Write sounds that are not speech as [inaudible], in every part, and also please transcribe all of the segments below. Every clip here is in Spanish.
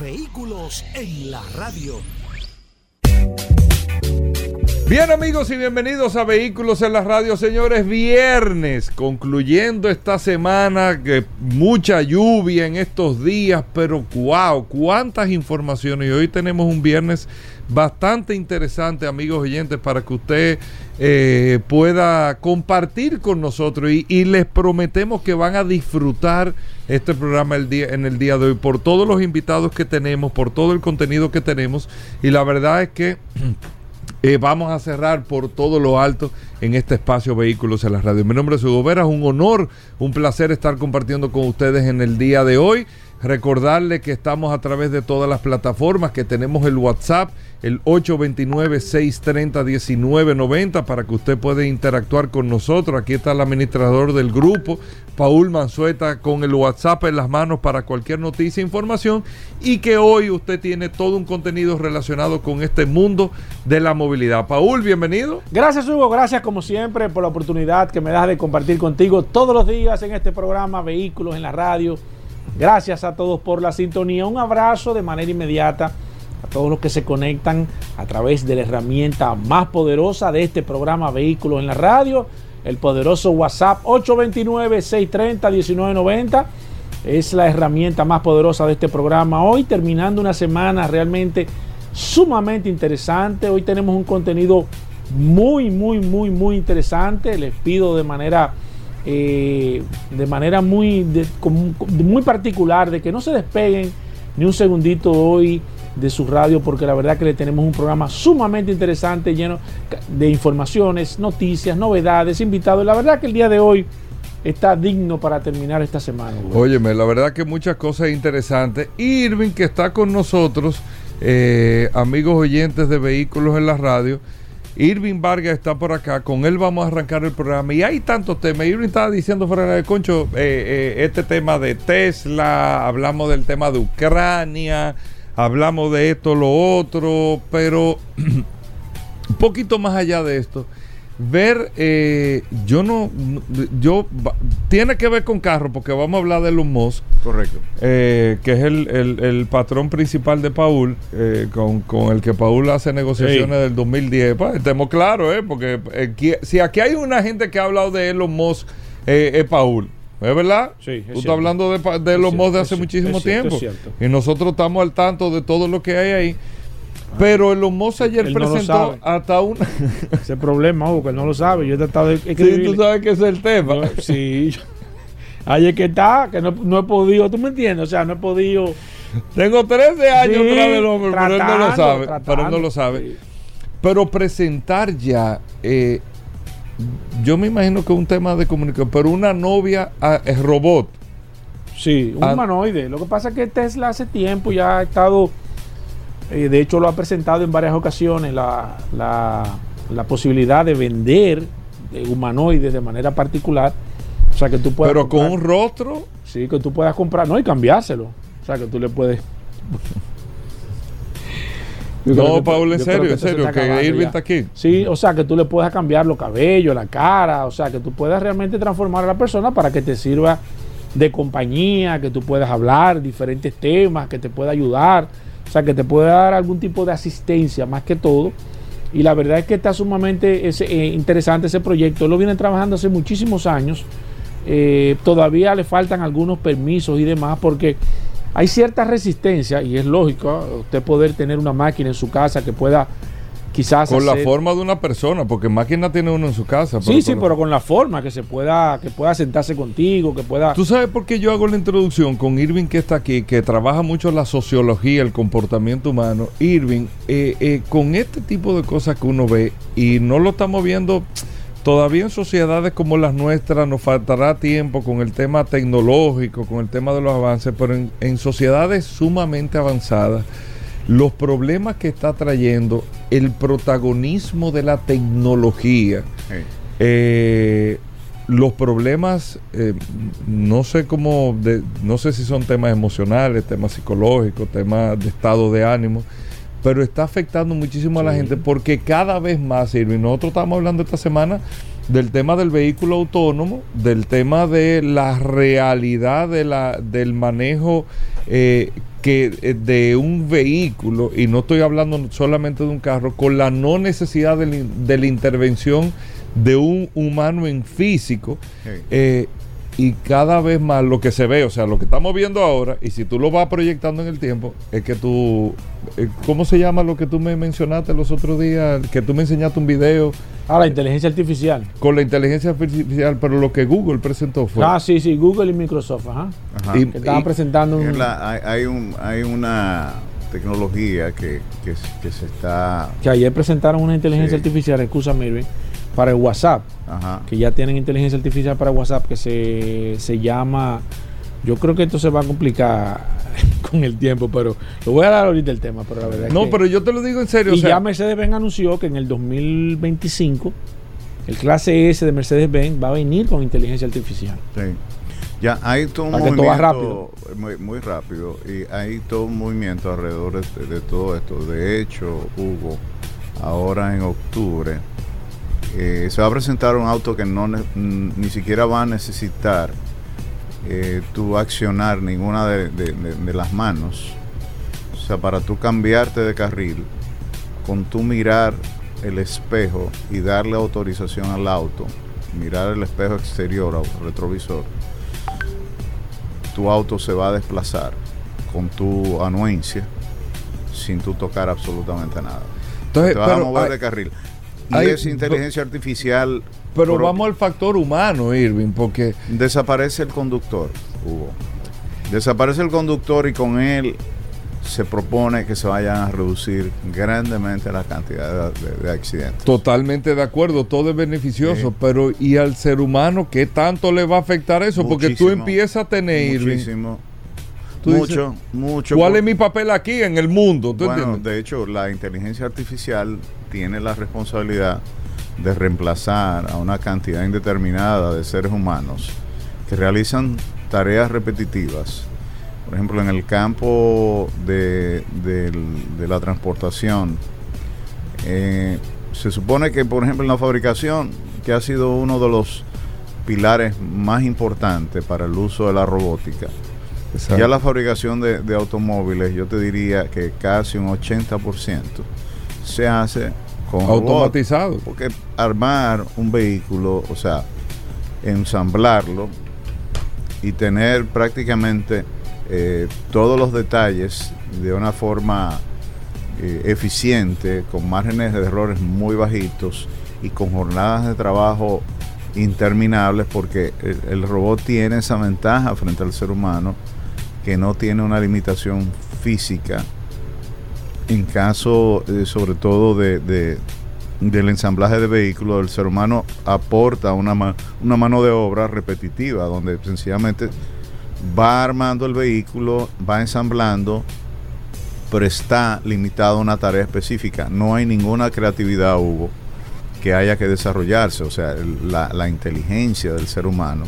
Vehículos en la radio. Bien amigos y bienvenidos a Vehículos en la Radio, señores. Viernes, concluyendo esta semana, que mucha lluvia en estos días, pero wow, cuántas informaciones. Y hoy tenemos un viernes bastante interesante, amigos oyentes, para que usted eh, pueda compartir con nosotros. Y, y, les prometemos que van a disfrutar este programa en el día de hoy por todos los invitados que tenemos, por todo el contenido que tenemos. Y la verdad es que... [clears throat] Eh, vamos a cerrar por todo lo alto en este espacio Vehículos en la Radio. Mi nombre es Hugo Vera, un honor, un placer estar compartiendo con ustedes en el día de hoy. Recordarle que estamos a través de todas las plataformas, que tenemos el WhatsApp, el 829-630-1990, para que usted pueda interactuar con nosotros. Aquí está el administrador del grupo, Paul Manzueta, con el WhatsApp en las manos para cualquier noticia e información. Y que hoy usted tiene todo un contenido relacionado con este mundo de la movilidad. Paul, bienvenido. Gracias, Hugo. Gracias, como siempre, por la oportunidad que me das de compartir contigo todos los días en este programa Vehículos en la Radio Gracias a todos por la sintonía. Un abrazo de manera inmediata a todos los que se conectan a través de la herramienta más poderosa de este programa Vehículos en la Radio, el poderoso WhatsApp 829-630-1990. Es la herramienta más poderosa de este programa. Hoy terminando una semana realmente sumamente interesante. Hoy tenemos un contenido muy, muy, muy, muy interesante. Les pido de manera eh, de manera muy, muy particular de que no se despeguen ni un segundito hoy de su radio porque la verdad que le tenemos un programa sumamente interesante lleno de informaciones, noticias, novedades, invitados. La verdad que el día de hoy está digno para terminar esta semana. Óyeme, la verdad que muchas cosas interesantes. Irving que está con nosotros, eh, amigos oyentes de vehículos en la radio Irving Vargas está por acá, con él vamos a arrancar el programa. Y hay tantos temas. Irving estaba diciendo fuera de concho eh, eh, este tema de Tesla, hablamos del tema de Ucrania, hablamos de esto, lo otro, pero [clears throat] un poquito más allá de esto ver, eh, yo no, yo, tiene que ver con carro, porque vamos a hablar de Elon Musk. Correcto. Eh, que es el, patrón principal de Paul, eh, con, el que Paul hace negociaciones del 2010. Pues, estemos claros, ¿eh? Porque si aquí hay una gente que ha hablado de Elon Musk, es Paul. ¿Es verdad? Sí. Tú estás hablando de, de Elon Musk de hace muchísimo tiempo. Y nosotros estamos al tanto de todo lo que hay ahí. Pero el Musk ayer presentó hasta un. [laughs] Ese problema, Hugo, que él no lo sabe. Yo he tratado de. Sí, tú sabes que es el tema. sí. Es que está, que no, he podido, ¿tú me entiendes? O sea, no he podido. Tengo 13 años sí, tras del hombre, pero él no lo sabe. pero él no lo sabe. Pero presentar ya. Eh, yo me imagino que es un tema de comunicación, pero una novia ah, es robot. Sí, un ah. humanoide. Lo que pasa es que Tesla hace tiempo ya ha estado eh, de hecho, lo ha presentado en varias ocasiones la, la, posibilidad de vender humanoides de manera particular. O sea, que tú puedas. Pero con un rostro. Sí, que tú puedas comprar, no, y cambiárselo. O sea, que tú le puedes. No, Pablo, en serio, en serio, que Irving está aquí. Sí, o sea, que tú le puedas cambiar los cabellos, la cara, o sea, que tú puedas realmente transformar a la persona para que te sirva de compañía, que tú puedas hablar diferentes temas, que te pueda ayudar o sea, que te puede dar algún tipo de asistencia más que todo. Y la verdad es que está sumamente eh, interesante ese proyecto. Él lo viene trabajando hace muchísimos años. Eh, todavía le faltan algunos permisos y demás porque hay cierta resistencia y es lógico usted poder tener una máquina en su casa que pueda quizás con la forma de una persona porque máquina tiene uno en su casa sí sí pero con la forma que se pueda que pueda sentarse contigo que pueda tú sabes por qué yo hago la introducción con Irving que está aquí que trabaja mucho la sociología el comportamiento humano Irving eh, eh, con este tipo de cosas que uno ve y no lo estamos viendo todavía en sociedades como las nuestras nos faltará tiempo con el tema tecnológico, con el tema de los avances, pero en, en sociedades sumamente avanzadas, los problemas que está trayendo el protagonismo de la tecnología, Sí. eh, los problemas, eh, no sé cómo, de- no sé si son temas emocionales, temas psicológicos, temas de estado de ánimo, pero está afectando muchísimo a la gente porque cada vez más, Irving, nosotros estamos hablando esta semana del tema del vehículo autónomo, del tema de la realidad de la, del manejo eh, que, eh, de un vehículo, y no estoy hablando solamente de un carro, con la no necesidad de, la- de la intervención de un humano en físico. Sí. eh, y cada vez más lo que se ve, o sea, lo que estamos viendo ahora, y si tú lo vas proyectando en el tiempo, es que tú, eh, ¿cómo se llama lo que tú me mencionaste los otros días? Que tú me enseñaste un video Ah, la inteligencia artificial. con la inteligencia artificial, pero lo que Google presentó fue... Ah, sí, sí, Google y Microsoft, ajá. Ajá. Y- Que estaban presentando un... La- hay, hay un, hay una tecnología que, que, que se está. Que ayer presentaron una inteligencia Sí. artificial, excusa Mirvin, para el WhatsApp. Ajá. que ya tienen inteligencia artificial para WhatsApp que se, se llama yo creo que esto se va a complicar [laughs] con el tiempo pero lo voy a dar ahorita el tema pero la verdad es no, que- pero yo te lo digo en serio. y o sea, ya Mercedes-Benz anunció que en el 2025 el clase S de Mercedes-Benz va a venir con inteligencia artificial Sí. Ya hay todo un todo movimiento Muy, muy rápido y hay todo un movimiento alrededor de, de todo esto. De hecho, Hugo, ahora en octubre eh, se va a presentar un auto que no n- ni siquiera va a necesitar eh, tu accionar ninguna de, de- de- de las manos. O sea, para tú cambiarte de carril, con tu mirar el espejo y darle autorización al auto, mirar el espejo exterior o retrovisor, tu auto se va a desplazar con tu anuencia sin tú tocar absolutamente nada. entonces, te vas a mover hay- de carril. Y hay- esa inteligencia artificial pero vamos al factor humano, Irving, porque desaparece el conductor, Hugo. Desaparece el conductor y con él se propone que se vayan a reducir grandemente la cantidad de, de- de accidentes. totalmente de acuerdo, todo es beneficioso, Sí. pero ¿y al ser humano qué tanto le va a afectar eso? Porque tú empiezas a tener, Irving, Muchísimo. Tú mucho, mucho. ¿cuál por- es mi papel aquí en el mundo? ¿Tú Bueno, entiendes? de hecho, la inteligencia artificial tiene la responsabilidad de reemplazar a una cantidad indeterminada de seres humanos que realizan tareas repetitivas. Por ejemplo, en el campo de, la transportación, eh, se supone que, por ejemplo, en la fabricación, que ha sido uno de los pilares más importantes para el uso de la robótica, Exacto. ya la fabricación de, de automóviles, yo te diría que casi un 80% se hace con robot. automatizado. Porque armar un vehículo, o sea, ensamblarlo y tener prácticamente eh, todos los detalles de una forma eh, eficiente, con márgenes de errores muy bajitos y con jornadas de trabajo interminables, porque el, el robot tiene esa ventaja frente al ser humano que no tiene una limitación física en caso eh, sobre todo de, de- del ensamblaje de vehículos, el ser humano aporta una, una mano de obra repetitiva, donde sencillamente va armando el vehículo, va ensamblando, pero está limitado a una tarea específica. No hay ninguna creatividad, Hugo, que haya que desarrollarse. O sea, la, la inteligencia del ser humano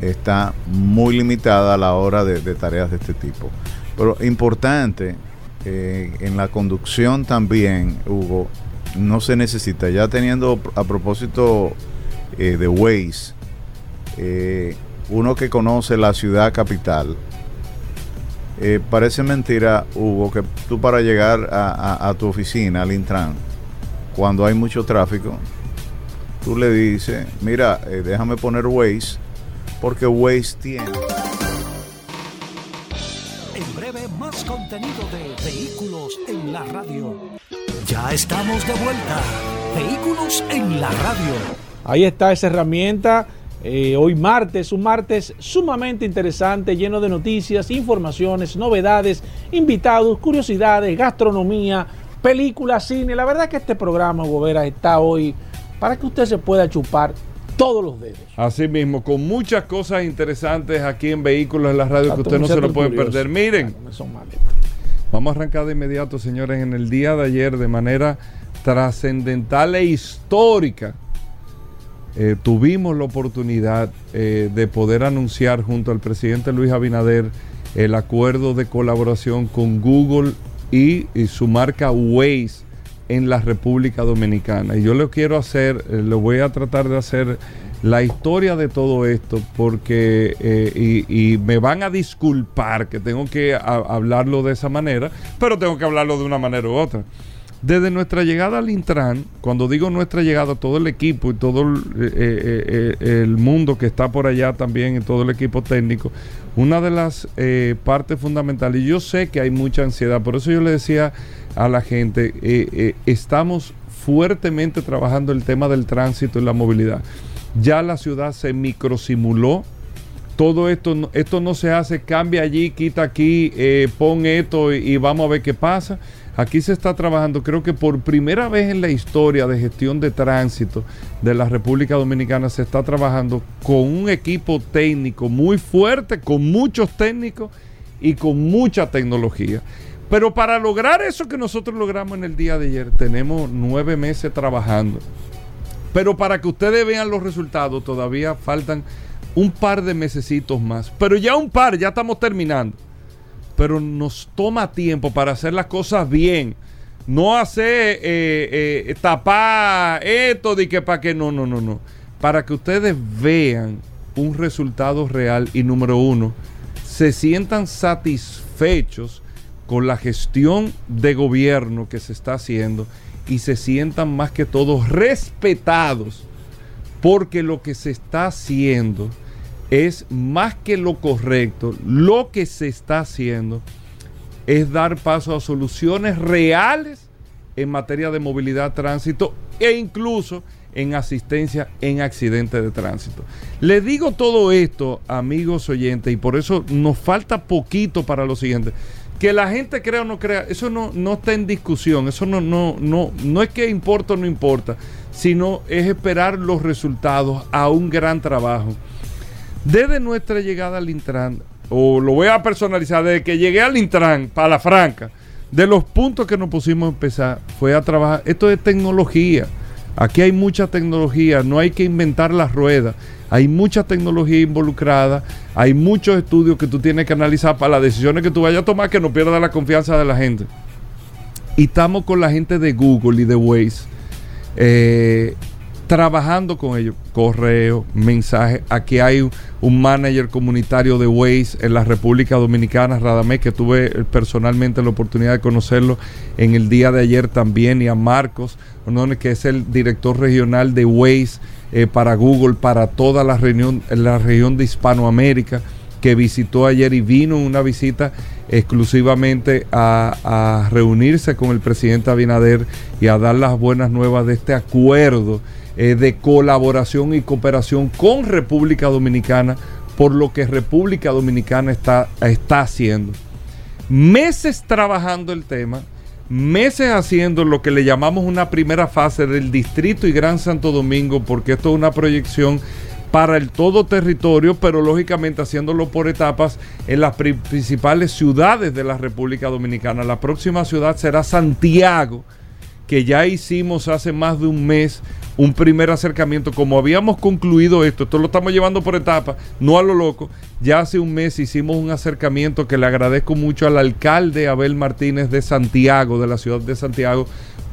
está muy limitada a la hora de tareas de este tipo. Pero importante, eh, en la conducción también, Hugo, no se necesita. Ya teniendo a propósito eh, de Waze, eh, uno que conoce la ciudad capital, parece mentira, Hugo, que tú para llegar a, a- tu oficina, al Intran, cuando hay mucho tráfico, tú le dices, mira, déjame poner Waze, porque Waze tiene... contenido de Vehículos en la Radio. Ya estamos de vuelta. Vehículos en la Radio. Ahí está esa herramienta. eh, hoy martes, un martes sumamente interesante, lleno de noticias, informaciones, novedades, invitados, curiosidades, gastronomía, películas, cine. La verdad que este programa, Hugo Vera, está hoy para que usted se pueda chupar todos los dedos. Así mismo, con muchas cosas interesantes aquí en Vehículos en la Radio que usted no se lo puede perder. Miren, vamos a arrancar de inmediato, señores, en el día de ayer de manera trascendental e histórica. Eh, tuvimos la oportunidad eh, de poder anunciar junto al presidente Luis Abinader el acuerdo de colaboración con Google y, su marca Waze en la República Dominicana. Y yo lo quiero hacer, eh, lo voy a tratar de hacer la historia de todo esto porque, eh, y, me van a disculpar que tengo que hablarlo de esa manera, pero tengo que hablarlo de una manera u otra. Desde nuestra llegada al Intran, cuando digo nuestra llegada, todo el equipo y todo el, eh, el mundo que está por allá también y todo el equipo técnico, una de las partes fundamentales, y yo sé que hay mucha ansiedad, por eso yo le decía a la gente, eh, eh, estamos fuertemente trabajando el tema del tránsito y la movilidad. Ya la ciudad se microsimuló. Todo esto, esto no se hace, cambia allí, quita aquí, pon esto y vamos a ver qué pasa Aquí se está trabajando, creo que por primera vez en la historia de gestión de tránsito de la República Dominicana, se está trabajando con un equipo técnico muy fuerte, con muchos técnicos y con mucha tecnología. Pero para lograr eso que nosotros logramos en el día de ayer, tenemos nueve meses trabajando. Pero para que ustedes vean los resultados, todavía faltan un par de mesecitos más. Pero ya un par, ya estamos terminando pero nos toma tiempo para hacer las cosas bien. No hacer eh, eh, tapar esto de que para que no, no, no, no. Para que ustedes vean un resultado real y número uno, se sientan satisfechos con la gestión de gobierno que se está haciendo y se sientan más que todo respetados porque lo que se está haciendo es más que lo correcto, lo que se está haciendo es dar paso a soluciones reales en materia de movilidad, tránsito e incluso en asistencia en accidentes de tránsito. Le digo todo esto, amigos oyentes, y por eso nos falta poquito para lo siguiente. Que la gente crea o no crea, eso no, no está en discusión, eso no, no, no, no es que importa o no importa, sino es esperar los resultados a un gran trabajo desde nuestra llegada al Intran, o lo voy a personalizar, desde que llegué al Intran, para la franca, de los puntos que nos pusimos a empezar fue a trabajar. Esto es tecnología. Aquí hay mucha tecnología, no hay que inventar las ruedas. Hay mucha tecnología involucrada, hay muchos estudios que tú tienes que analizar para las decisiones que tú vayas a tomar que no pierdas la confianza de la gente. Y estamos con la gente de Google y de Waze. Eh, trabajando con ellos. Correo, mensaje. Aquí hay un manager comunitario de Waze en la República Dominicana, Radamés, que tuve personalmente la oportunidad de conocerlo en el día de ayer también, y a Marcos, que es el director regional de Waze eh, para Google, para toda la, reunión, la región de Hispanoamérica, que visitó ayer y vino una visita exclusivamente a, a reunirse con el presidente Abinader y a dar las buenas nuevas de este acuerdo eh, de colaboración y cooperación con República Dominicana por lo que República Dominicana está, está haciendo. Meses trabajando el tema, meses haciendo lo que le llamamos una primera fase del Distrito y Gran Santo Domingo, porque esto es una proyección para el todo territorio, pero lógicamente haciéndolo por etapas en las principales ciudades de la República Dominicana. La próxima ciudad será Santiago, que ya hicimos hace más de un mes un primer acercamiento. Como habíamos concluido esto, esto lo estamos llevando por etapas, no a lo loco. Ya hace un mes hicimos un acercamiento que le agradezco mucho al alcalde Abel Martínez de Santiago, de la ciudad de Santiago,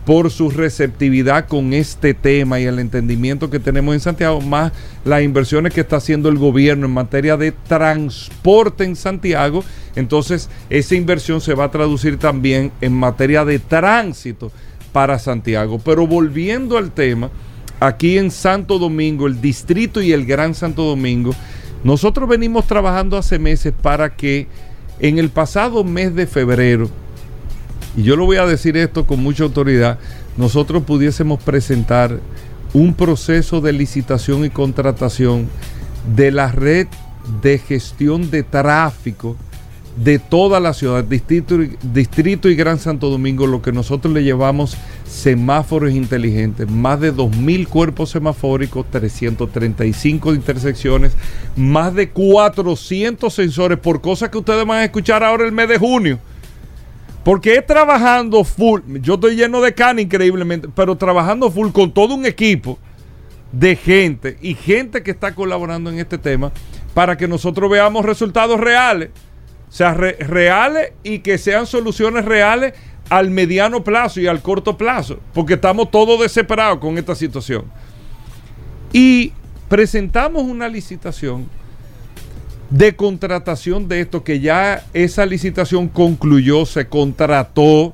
por su receptividad con este tema y el entendimiento que tenemos en Santiago, más las inversiones que está haciendo el gobierno en materia de transporte en Santiago. Entonces, esa inversión se va a traducir también en materia de tránsito para Santiago. Pero volviendo al tema, aquí en Santo Domingo, el distrito y el Gran Santo Domingo, nosotros venimos trabajando hace meses para que en el pasado mes de febrero, y yo lo voy a decir esto con mucha autoridad, nosotros pudiésemos presentar un proceso de licitación y contratación de la red de gestión de tráfico de toda la ciudad, distrito, distrito y Gran Santo Domingo, lo que nosotros le llevamos semáforos inteligentes, más de 2.000 cuerpos semafóricos, 335 intersecciones, más de 400 sensores, por cosas que ustedes van a escuchar ahora el mes de junio. Porque es trabajando full, yo estoy lleno de cana increíblemente, pero trabajando full con todo un equipo de gente y gente que está colaborando en este tema para que nosotros veamos resultados reales. O sea, reales y que sean soluciones reales al mediano plazo y al corto plazo, porque estamos todos desesperados con esta situación. Y presentamos una licitación de contratación de esto, que ya esa licitación concluyó, se contrató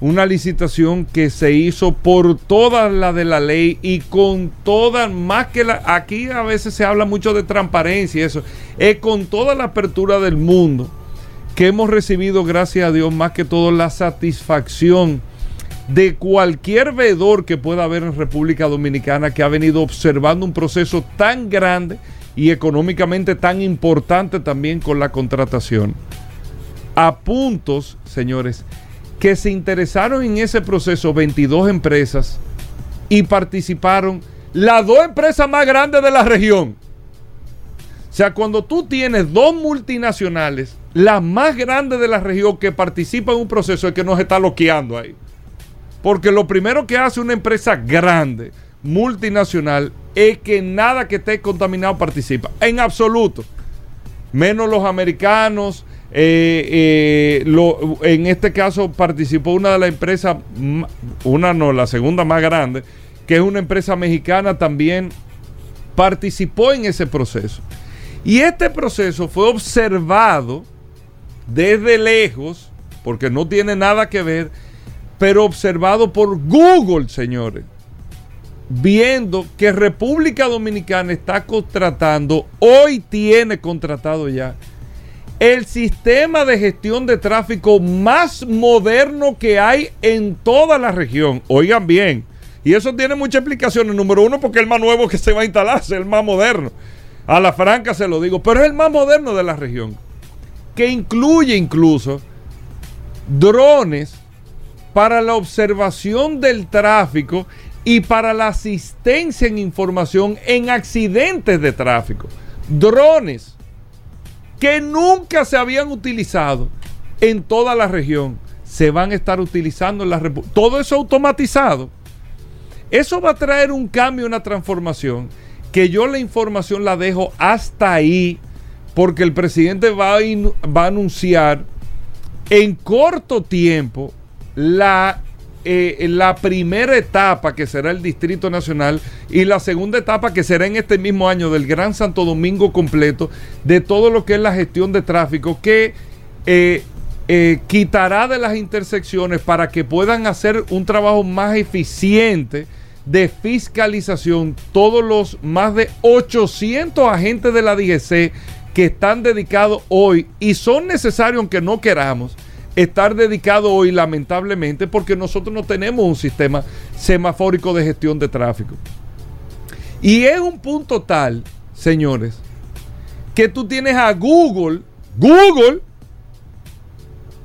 una licitación que se hizo por toda la de la ley y con todas, más que la, aquí a veces se habla mucho de transparencia y eso, es con toda la apertura del mundo que hemos recibido, gracias a Dios, más que todo la satisfacción de cualquier veedor que pueda haber en República Dominicana que ha venido observando un proceso tan grande y económicamente tan importante también con la contratación. A puntos, señores, que se interesaron en ese proceso 22 empresas y participaron las dos empresas más grandes de la región. O sea, cuando tú tienes dos multinacionales, las más grandes de la región que participan en un proceso es que nos está loqueando ahí. Porque lo primero que hace una empresa grande, multinacional, es que nada que esté contaminado participa. En absoluto. Menos los americanos. Eh, eh, en este caso participó una de las empresas, una no, la segunda más grande, que es una empresa mexicana también, participó en ese proceso. Y este proceso fue observado desde lejos, porque no tiene nada que ver, pero observado por Google, señores viendo que República Dominicana está contratando, hoy tiene contratado ya, el sistema de gestión de tráfico más moderno que hay en toda la región. Oigan bien, y eso tiene muchas explicaciones. Número uno, porque es el más nuevo que se va a instalar, es el más moderno. A la franca se lo digo, pero es el más moderno de la región. Que incluye incluso drones para la observación del tráfico y para la asistencia en información en accidentes de tráfico. Drones que nunca se habían utilizado en toda la región se van a estar utilizando en la República. Todo eso automatizado. Eso va a traer un cambio, una transformación, que yo la información la dejo hasta ahí, porque el presidente va a, anunciar en corto tiempo la eh, la primera etapa, que será el Distrito Nacional, y la segunda etapa, que será en este mismo año del Gran Santo Domingo completo, de todo lo que es la gestión de tráfico, que eh, eh, quitará de las intersecciones para que puedan hacer un trabajo más eficiente de fiscalización todos los más de 800 agentes de la DGC que están dedicados hoy y son necesarios aunque no queramos estar dedicado hoy lamentablemente porque nosotros no tenemos un sistema semafórico de gestión de tráfico. Y es un punto tal, señores, que tú tienes a Google, Google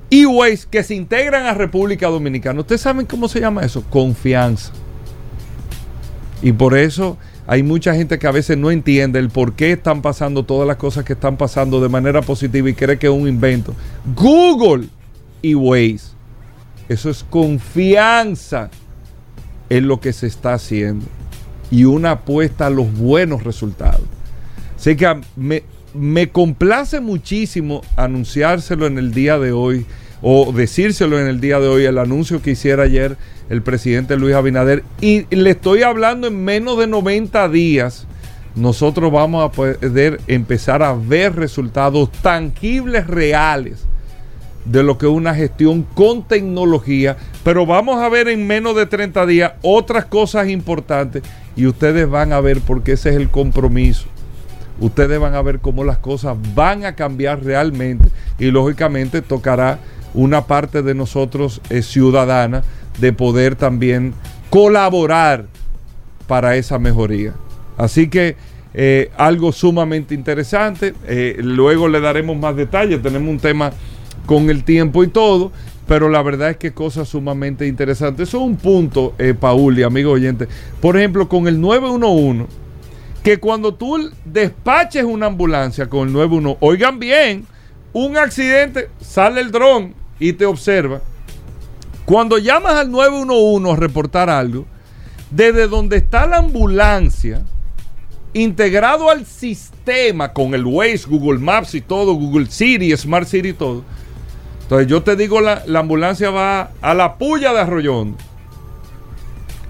y Waze que se integran a República Dominicana. ¿Ustedes saben cómo se llama eso? Confianza. Y por eso hay mucha gente que a veces no entiende el por qué están pasando todas las cosas que están pasando de manera positiva y cree que es un invento. Google y Waze. Eso es confianza en lo que se está haciendo y una apuesta a los buenos resultados. Así que me, me complace muchísimo anunciárselo en el día de hoy o decírselo en el día de hoy, el anuncio que hiciera ayer el presidente Luis Abinader. Y le estoy hablando en menos de 90 días. Nosotros vamos a poder empezar a ver resultados tangibles, reales de lo que es una gestión con tecnología, pero vamos a ver en menos de 30 días otras cosas importantes y ustedes van a ver porque ese es el compromiso. Ustedes van a ver cómo las cosas van a cambiar realmente y lógicamente tocará una parte de nosotros es ciudadana de poder también colaborar para esa mejoría. Así que eh, algo sumamente interesante. Eh, luego le daremos más detalles. Tenemos un tema con el tiempo y todo. Pero la verdad es que cosas sumamente interesantes. Eso es un punto, eh, Paul y amigo oyente. Por ejemplo, con el 911, que cuando tú despaches una ambulancia con el 911, oigan bien, un accidente, sale el dron y te observa. Cuando llamas al 911 a reportar algo, desde donde está la ambulancia, integrado al sistema con el Waze, Google Maps y todo, Google City, Smart City y todo. Entonces yo te digo, la, la ambulancia va a la puya de Arroyón.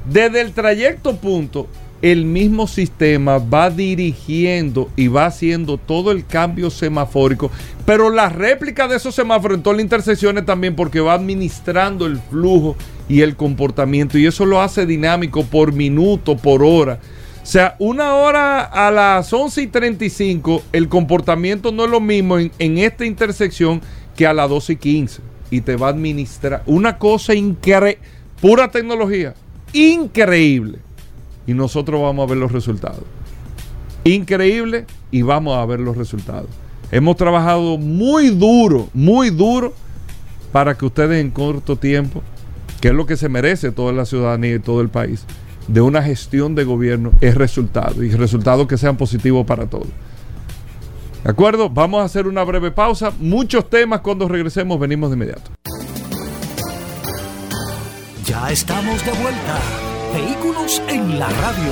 Desde el trayecto punto, el mismo sistema va dirigiendo y va haciendo todo el cambio semafórico, pero la réplica de esos semáforos en todas las intersecciones también porque va administrando el flujo y el comportamiento y eso lo hace dinámico por minuto, por hora. O sea, una hora a las 11 y 35, el comportamiento no es lo mismo en, en esta intersección que a las 12 y 15. Y te va a administrar una cosa increíble, pura tecnología, increíble. Y nosotros vamos a ver los resultados. Increíble y vamos a ver los resultados. Hemos trabajado muy duro, muy duro para que ustedes en corto tiempo, que es lo que se merece toda la ciudadanía y todo el país, de una gestión de gobierno es resultado y resultados que sean positivos para todos. ¿De acuerdo? Vamos a hacer una breve pausa. Muchos temas cuando regresemos venimos de inmediato. Ya estamos de vuelta. Vehículos en la radio.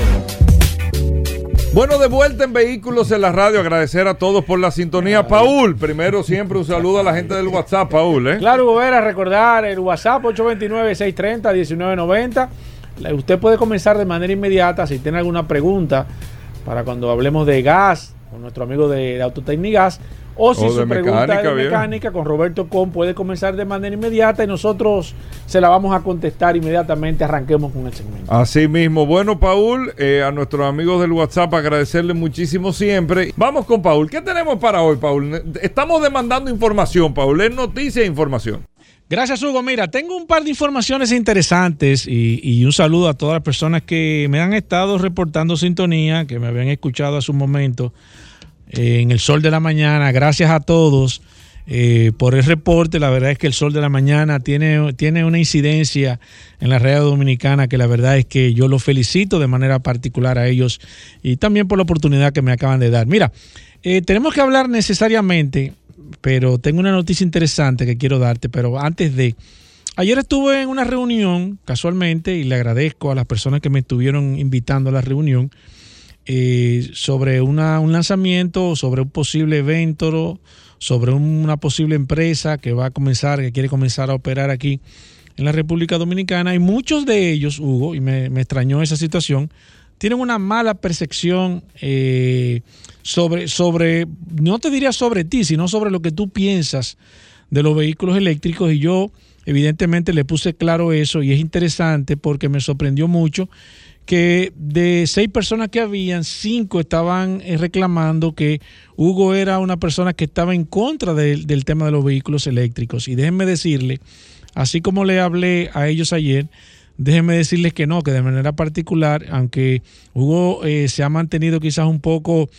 Bueno, de vuelta en Vehículos en la radio. Agradecer a todos por la sintonía. Paul, primero siempre un saludo a la gente del WhatsApp, Paul. ¿eh? Claro, Gobera, recordar el WhatsApp 829-630-1990. Usted puede comenzar de manera inmediata si tiene alguna pregunta para cuando hablemos de gas, con nuestro amigo de, de Autotecnigas. O si O su pregunta mecánica, es bien. mecánica con Roberto Com puede comenzar de manera inmediata y nosotros se la vamos a contestar inmediatamente. Arranquemos con el segmento. Así mismo. Bueno, Paul, eh, a nuestros amigos del WhatsApp agradecerles muchísimo siempre. Vamos con Paul. ¿Qué tenemos para hoy, Paul? Estamos demandando información, Paul. Es noticia e información. Gracias, Hugo. Mira, tengo un par de informaciones interesantes y, y un saludo a todas las personas que me han estado reportando sintonía, que me habían escuchado hace un momento eh, en el sol de la mañana. Gracias a todos eh, por el reporte. La verdad es que el sol de la mañana tiene, tiene una incidencia en la red dominicana que la verdad es que yo los felicito de manera particular a ellos y también por la oportunidad que me acaban de dar. Mira, eh, tenemos que hablar necesariamente, pero tengo una noticia interesante que quiero darte, pero antes de... Ayer estuve en una reunión, casualmente, y le agradezco a las personas que me estuvieron invitando a la reunión, eh, sobre un lanzamiento, sobre un posible evento, sobre una posible empresa que va a comenzar, que quiere comenzar a operar aquí en la República Dominicana. Y muchos de ellos, Hugo, y me, me extrañó esa situación, tienen una mala percepción eh, sobre, sobre, no te diría sobre ti, sino sobre lo que tú piensas de los vehículos eléctricos. Y yo, evidentemente, le puse claro eso y es interesante porque me sorprendió mucho que de seis personas que habían, cinco estaban eh, reclamando que Hugo era una persona que estaba en contra del- tema de los vehículos eléctricos. Y déjenme decirle, así como le hablé a ellos ayer, déjenme decirles que no, que de manera particular, aunque Hugo eh, se ha mantenido quizás un poco,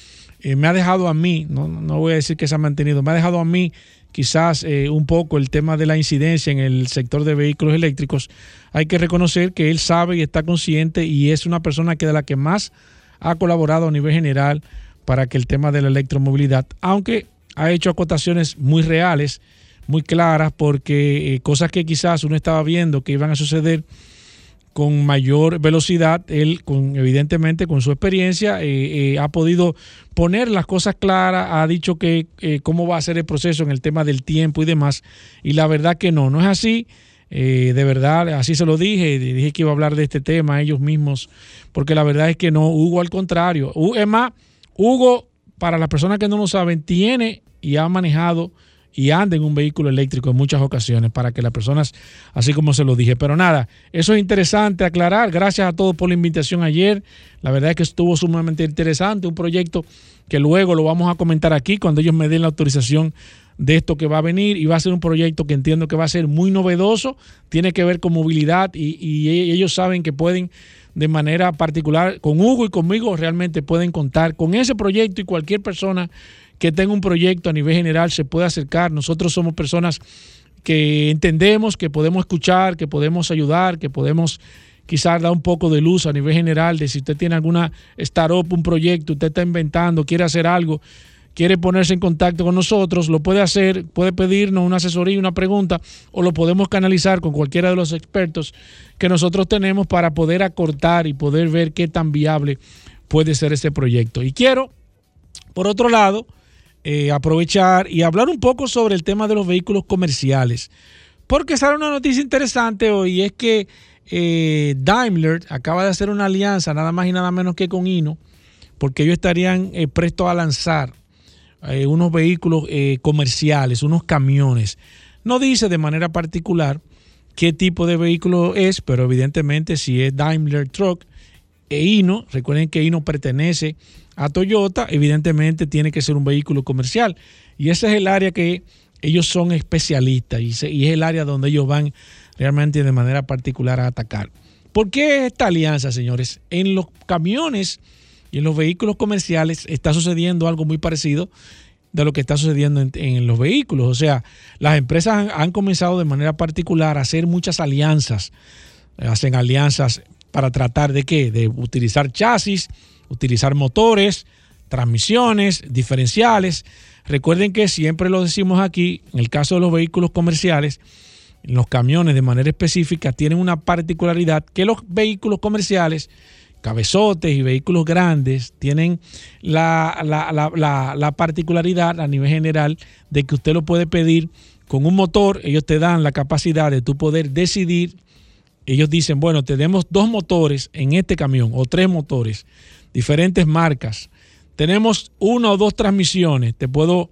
eh, me ha dejado a mí, no, no voy a decir que se ha mantenido, me ha dejado a mí quizás eh, un poco el tema de la incidencia en el sector de vehículos eléctricos, hay que reconocer que él sabe y está consciente y es una persona que de la que más ha colaborado a nivel general para que el tema de la electromovilidad, aunque ha hecho acotaciones muy reales, muy claras, porque eh, cosas que quizás uno estaba viendo que iban a suceder con mayor velocidad, él con, evidentemente con su experiencia eh, eh, ha podido poner las cosas claras, ha dicho que eh, cómo va a ser el proceso en el tema del tiempo y demás, y la verdad que no, no es así, de verdad, así se lo dije, dije que iba a hablar de este tema ellos mismos, porque la verdad es que no, Hugo al contrario, es más, Hugo, para las personas que no lo saben, tiene y ha manejado y anda en un vehículo eléctrico en muchas ocasiones para que las personas, así como se lo dije. Pero nada, eso es interesante aclarar. Gracias a todos por la invitación ayer. La verdad es que estuvo sumamente interesante, un proyecto que luego lo vamos a comentar aquí cuando ellos me den la autorización de esto que va a venir y va a ser un proyecto que entiendo que va a ser muy novedoso, tiene que ver con movilidad y, y ellos saben que pueden de manera particular con Hugo y conmigo, realmente pueden contar con ese proyecto y cualquier persona que tenga un proyecto a nivel general se puede acercar. Nosotros somos personas que entendemos, que podemos escuchar, que podemos ayudar, que podemos quizás dar un poco de luz a nivel general de si usted tiene alguna startup, un proyecto, usted está inventando, quiere hacer algo, quiere ponerse en contacto con nosotros, lo puede hacer, puede pedirnos una asesoría, una pregunta, o lo podemos canalizar con cualquiera de los expertos que nosotros tenemos para poder acortar y poder ver qué tan viable puede ser este proyecto. Y quiero, por otro lado, eh, aprovechar y hablar un poco sobre el tema de los vehículos comerciales. Porque sale una noticia interesante hoy es que eh, Daimler acaba de hacer una alianza nada más y nada menos que con Hino, porque ellos estarían eh, prestos a lanzar unos vehículos comerciales, unos camiones. No dice de manera particular qué tipo de vehículo es, pero evidentemente si es Daimler Truck e Hino, recuerden que Hino pertenece a Toyota, evidentemente tiene que ser un vehículo comercial. Y ese es el área que ellos son especialistas y, es el área donde ellos van realmente de manera particular a atacar. ¿Por qué esta alianza, señores? En los camiones y en los vehículos comerciales está sucediendo algo muy parecido de lo que está sucediendo en, los vehículos. O sea, las empresas han, han, comenzado de manera particular a hacer muchas alianzas. Hacen alianzas para tratar de qué? De utilizar chasis, utilizar motores, transmisiones, diferenciales. Recuerden que siempre lo decimos aquí, en el caso de los vehículos comerciales, los camiones de manera específica tienen una particularidad que los vehículos comerciales, cabezotes y vehículos grandes, tienen la, la, particularidad a nivel general de que usted lo puede pedir con un motor, ellos te dan la capacidad de tú poder decidir, ellos dicen, bueno, tenemos dos motores en este camión o tres motores diferentes marcas. Tenemos una o dos transmisiones. Te puedo.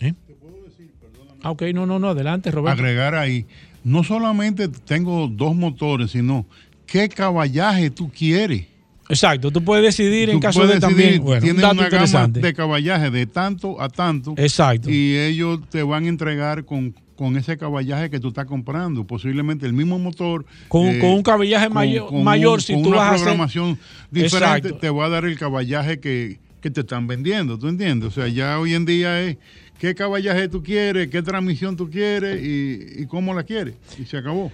¿eh? Te puedo decir, perdóname. Ah, ok, no, no, no, adelante, Roberto. Agregar ahí. No solamente tengo dos motores, sino qué caballaje tú quieres. Exacto, tú puedes decidir en caso de también. Bueno, un dato una interesante. de caballaje de tanto a tanto. Exacto. Y ellos te van a entregar con con ese caballaje que tú estás comprando, posiblemente el mismo motor. Con, eh, un caballaje mayor, mayor si tú una vas programación diferente, te va a dar el caballaje que, te están vendiendo, ¿tú entiendes? O sea, ya hoy en día es qué caballaje tú quieres, qué transmisión tú quieres y, cómo la quieres. Y se acabó.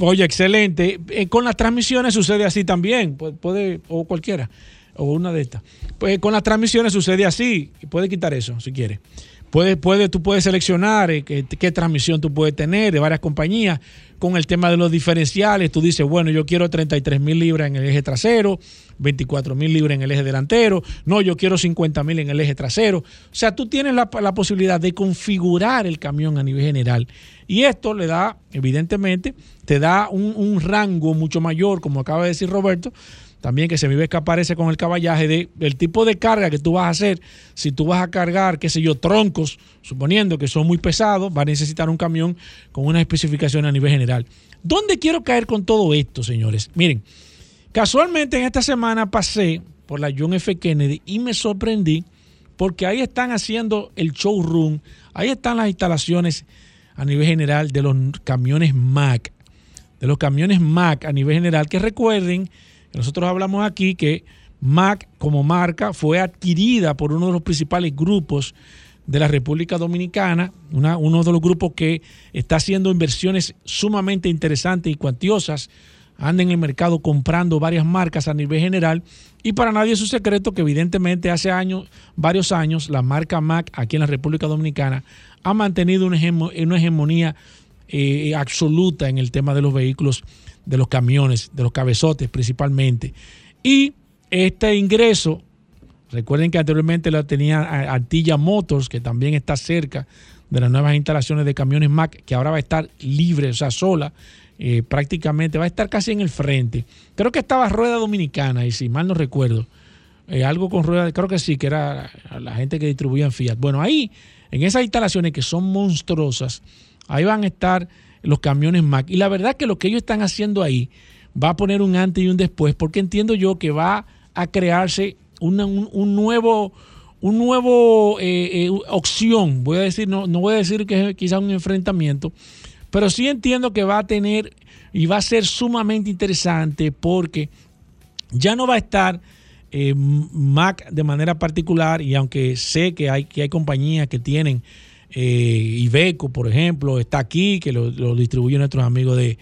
Oye, excelente. Eh, con las transmisiones sucede así también, puede, o cualquiera, o una de estas. Pues con las transmisiones sucede así, puede quitar eso si quiere. Puedes, puede, tú puedes seleccionar eh, qué, transmisión tú puedes tener de varias compañías. Con el tema de los diferenciales, tú dices, bueno, yo quiero 33 mil libras en el eje trasero, 24 mil libras en el eje delantero, no, yo quiero 50 mil en el eje trasero. O sea, tú tienes la, posibilidad de configurar el camión a nivel general. Y esto le da, evidentemente, te da un rango mucho mayor, como acaba de decir Roberto, también que se me iba a escapar con el caballaje de, del tipo de carga que tú vas a hacer. Si tú vas a cargar, qué sé yo, troncos, suponiendo que son muy pesados, va a necesitar un camión con una especificación a nivel general. ¿Dónde quiero caer con todo esto, señores? Miren, casualmente en esta semana pasé por la John F. Kennedy y me sorprendí porque ahí están haciendo el showroom, ahí están las instalaciones a nivel general de los camiones Mac, de los camiones Mac a nivel general, que recuerden nosotros hablamos aquí que Mac como marca fue adquirida por uno de los principales grupos de la República Dominicana, uno de los grupos que está haciendo inversiones sumamente interesantes y cuantiosas, anda en el mercado comprando varias marcas a nivel general y para nadie es un secreto que evidentemente hace años, varios años, la marca Mac aquí en la República Dominicana ha mantenido una, hegemonía eh, absoluta en el tema de los vehículos de los camiones, de los cabezotes principalmente. Y este ingreso, recuerden que anteriormente lo tenía Antilla Motors, que también está cerca de las nuevas instalaciones de camiones Mac, que ahora va a estar libre, o sea, sola, eh, prácticamente va a estar casi en el frente. Creo que estaba Rueda Dominicana, y si mal no recuerdo, eh, algo con Rueda, creo que sí, que era la gente que distribuía en Fiat. Bueno, ahí, en esas instalaciones que son monstruosas, ahí van a estar los camiones Mac. Y la verdad que lo que ellos están haciendo ahí va a poner un antes y un después, porque entiendo yo que va a crearse una, un, nuevo un nuevo eh, eh, opción, voy a decir, no, no voy a decir que es quizá un enfrentamiento, pero sí entiendo que va a tener y va a ser sumamente interesante porque Ya no va a estar eh, Mac de manera particular y aunque sé que hay, que hay compañías que tienen eh, Ibeco, por ejemplo, está aquí, que lo, distribuyen nuestros amigos de,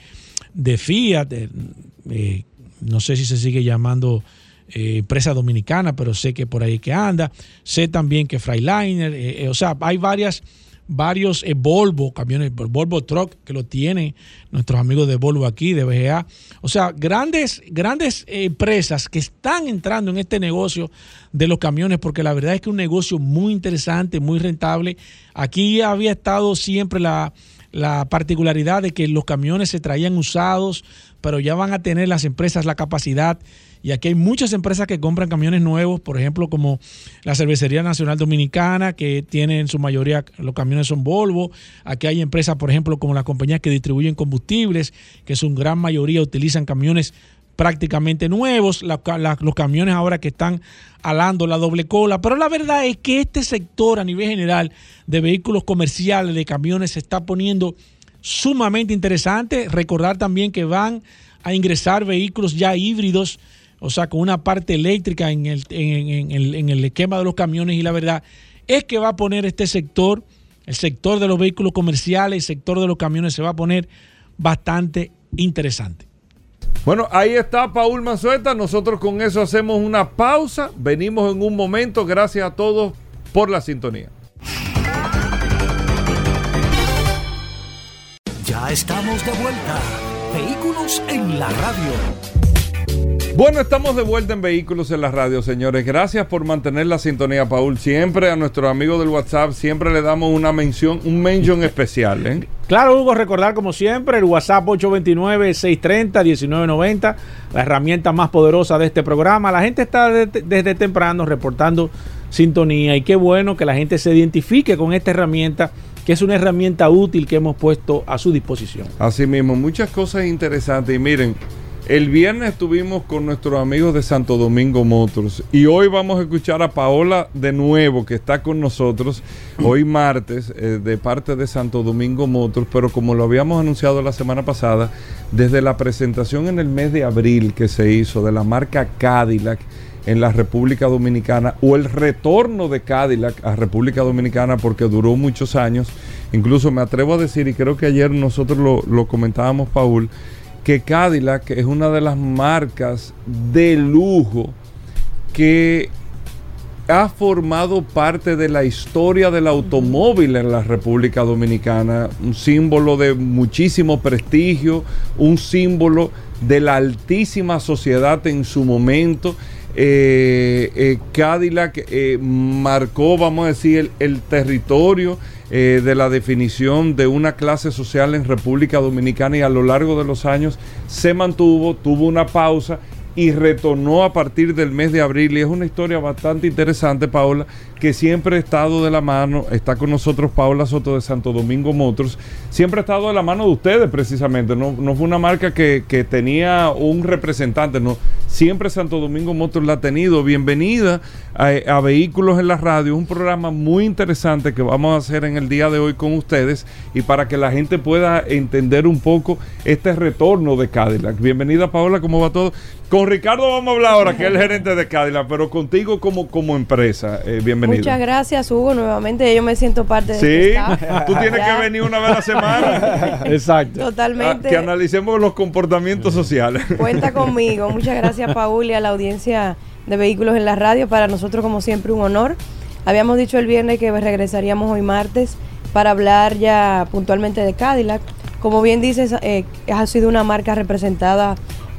de Fiat, eh, no sé si se sigue llamando eh, empresa dominicana, pero sé que por ahí que anda, sé también que Freiliner, o sea, hay varias varios eh, Volvo, camiones, Volvo Truck, que lo tienen nuestros amigos de Volvo aquí, de BGA. O sea, grandes, grandes empresas que están entrando en este negocio de los camiones, porque la verdad es que es un negocio muy interesante, muy rentable. Aquí había estado siempre la, la particularidad de que los camiones se traían usados, pero ya van a tener las empresas la capacidad y aquí hay muchas empresas que compran camiones nuevos, por ejemplo, como la Cervecería Nacional Dominicana, que tiene en su mayoría los camiones son Volvo. Aquí hay empresas, por ejemplo, como las compañías que distribuyen combustibles, que su gran mayoría utilizan camiones prácticamente nuevos, los camiones ahora que están alando la doble cola, pero la verdad es que este sector a nivel general de vehículos comerciales, de camiones, se está poniendo sumamente interesante. Recordar también que van a ingresar vehículos ya híbridos o sea, con una parte eléctrica en el, en, el, en el esquema de los camiones y la verdad es que va a poner este sector, el sector de los vehículos comerciales, el sector de los camiones se va a poner bastante interesante. Bueno, ahí está Paul Manzueta. Nosotros con eso hacemos una pausa. Venimos en un momento. Gracias a todos por la sintonía. Ya estamos de vuelta. Vehículos en la radio. Bueno, estamos de vuelta en Vehículos en la Radio, señores. Gracias por mantener la sintonía, Paul. Siempre a nuestros amigos del WhatsApp, siempre le damos una mención, un mention especial. ¿eh? Claro, Hugo, recordar como siempre el WhatsApp 829-630-1990, la herramienta más poderosa de este programa. La gente está desde temprano reportando sintonía y qué bueno que la gente se identifique con esta herramienta que es una herramienta útil que hemos puesto a su disposición. Así mismo, muchas cosas interesantes y miren, el viernes estuvimos con nuestros amigos de Santo Domingo Motors y hoy vamos a escuchar a Paola de nuevo que está con nosotros hoy martes eh, de parte de Santo Domingo Motors, pero como lo habíamos anunciado la semana pasada, desde la presentación en el mes de abril que se hizo de la marca Cadillac en la República Dominicana o el retorno de Cadillac a República Dominicana porque duró muchos años, incluso me atrevo a decir y creo que ayer nosotros lo, lo comentábamos Paul, que Cadillac es una de las marcas de lujo que ha formado parte de la historia del automóvil en la República Dominicana, un símbolo de muchísimo prestigio, un símbolo de la altísima sociedad en su momento. Eh, eh, Cadillac eh, marcó, vamos a decir, el territorio eh, de la definición de una clase social en República Dominicana y a lo largo de los años se mantuvo, tuvo una pausa y retornó a partir del mes de abril. Y es una historia bastante interesante, Paola, que siempre ha estado de la mano. Está con nosotros Paola Soto de Santo Domingo Motors. Siempre ha estado de la mano de ustedes, precisamente. No, no fue una marca que, que, tenía un representante, no. Siempre Santo Domingo Motors la ha tenido. Bienvenida a, Vehículos en la Radio, un programa muy interesante que vamos a hacer en el día de hoy con ustedes y para que la gente pueda entender un poco este retorno de Cadillac. Bienvenida Paola, ¿cómo va todo? Con Ricardo vamos a hablar ahora, que es el gerente de Cadillac, pero contigo como, como empresa, eh, bienvenido. Muchas gracias Hugo, nuevamente yo me siento parte de Sí, este [laughs] tú tienes que venir una vez a la semana. [laughs] Exacto. Totalmente. que analicemos los comportamientos sociales. [laughs] Cuenta conmigo, muchas gracias Paul y a la audiencia de Vehículos en la Radio. Para nosotros, como siempre, un honor. Habíamos dicho el viernes que regresaríamos hoy martes para hablar ya puntualmente de Cadillac. Como bien dices, eh, ha sido una marca representada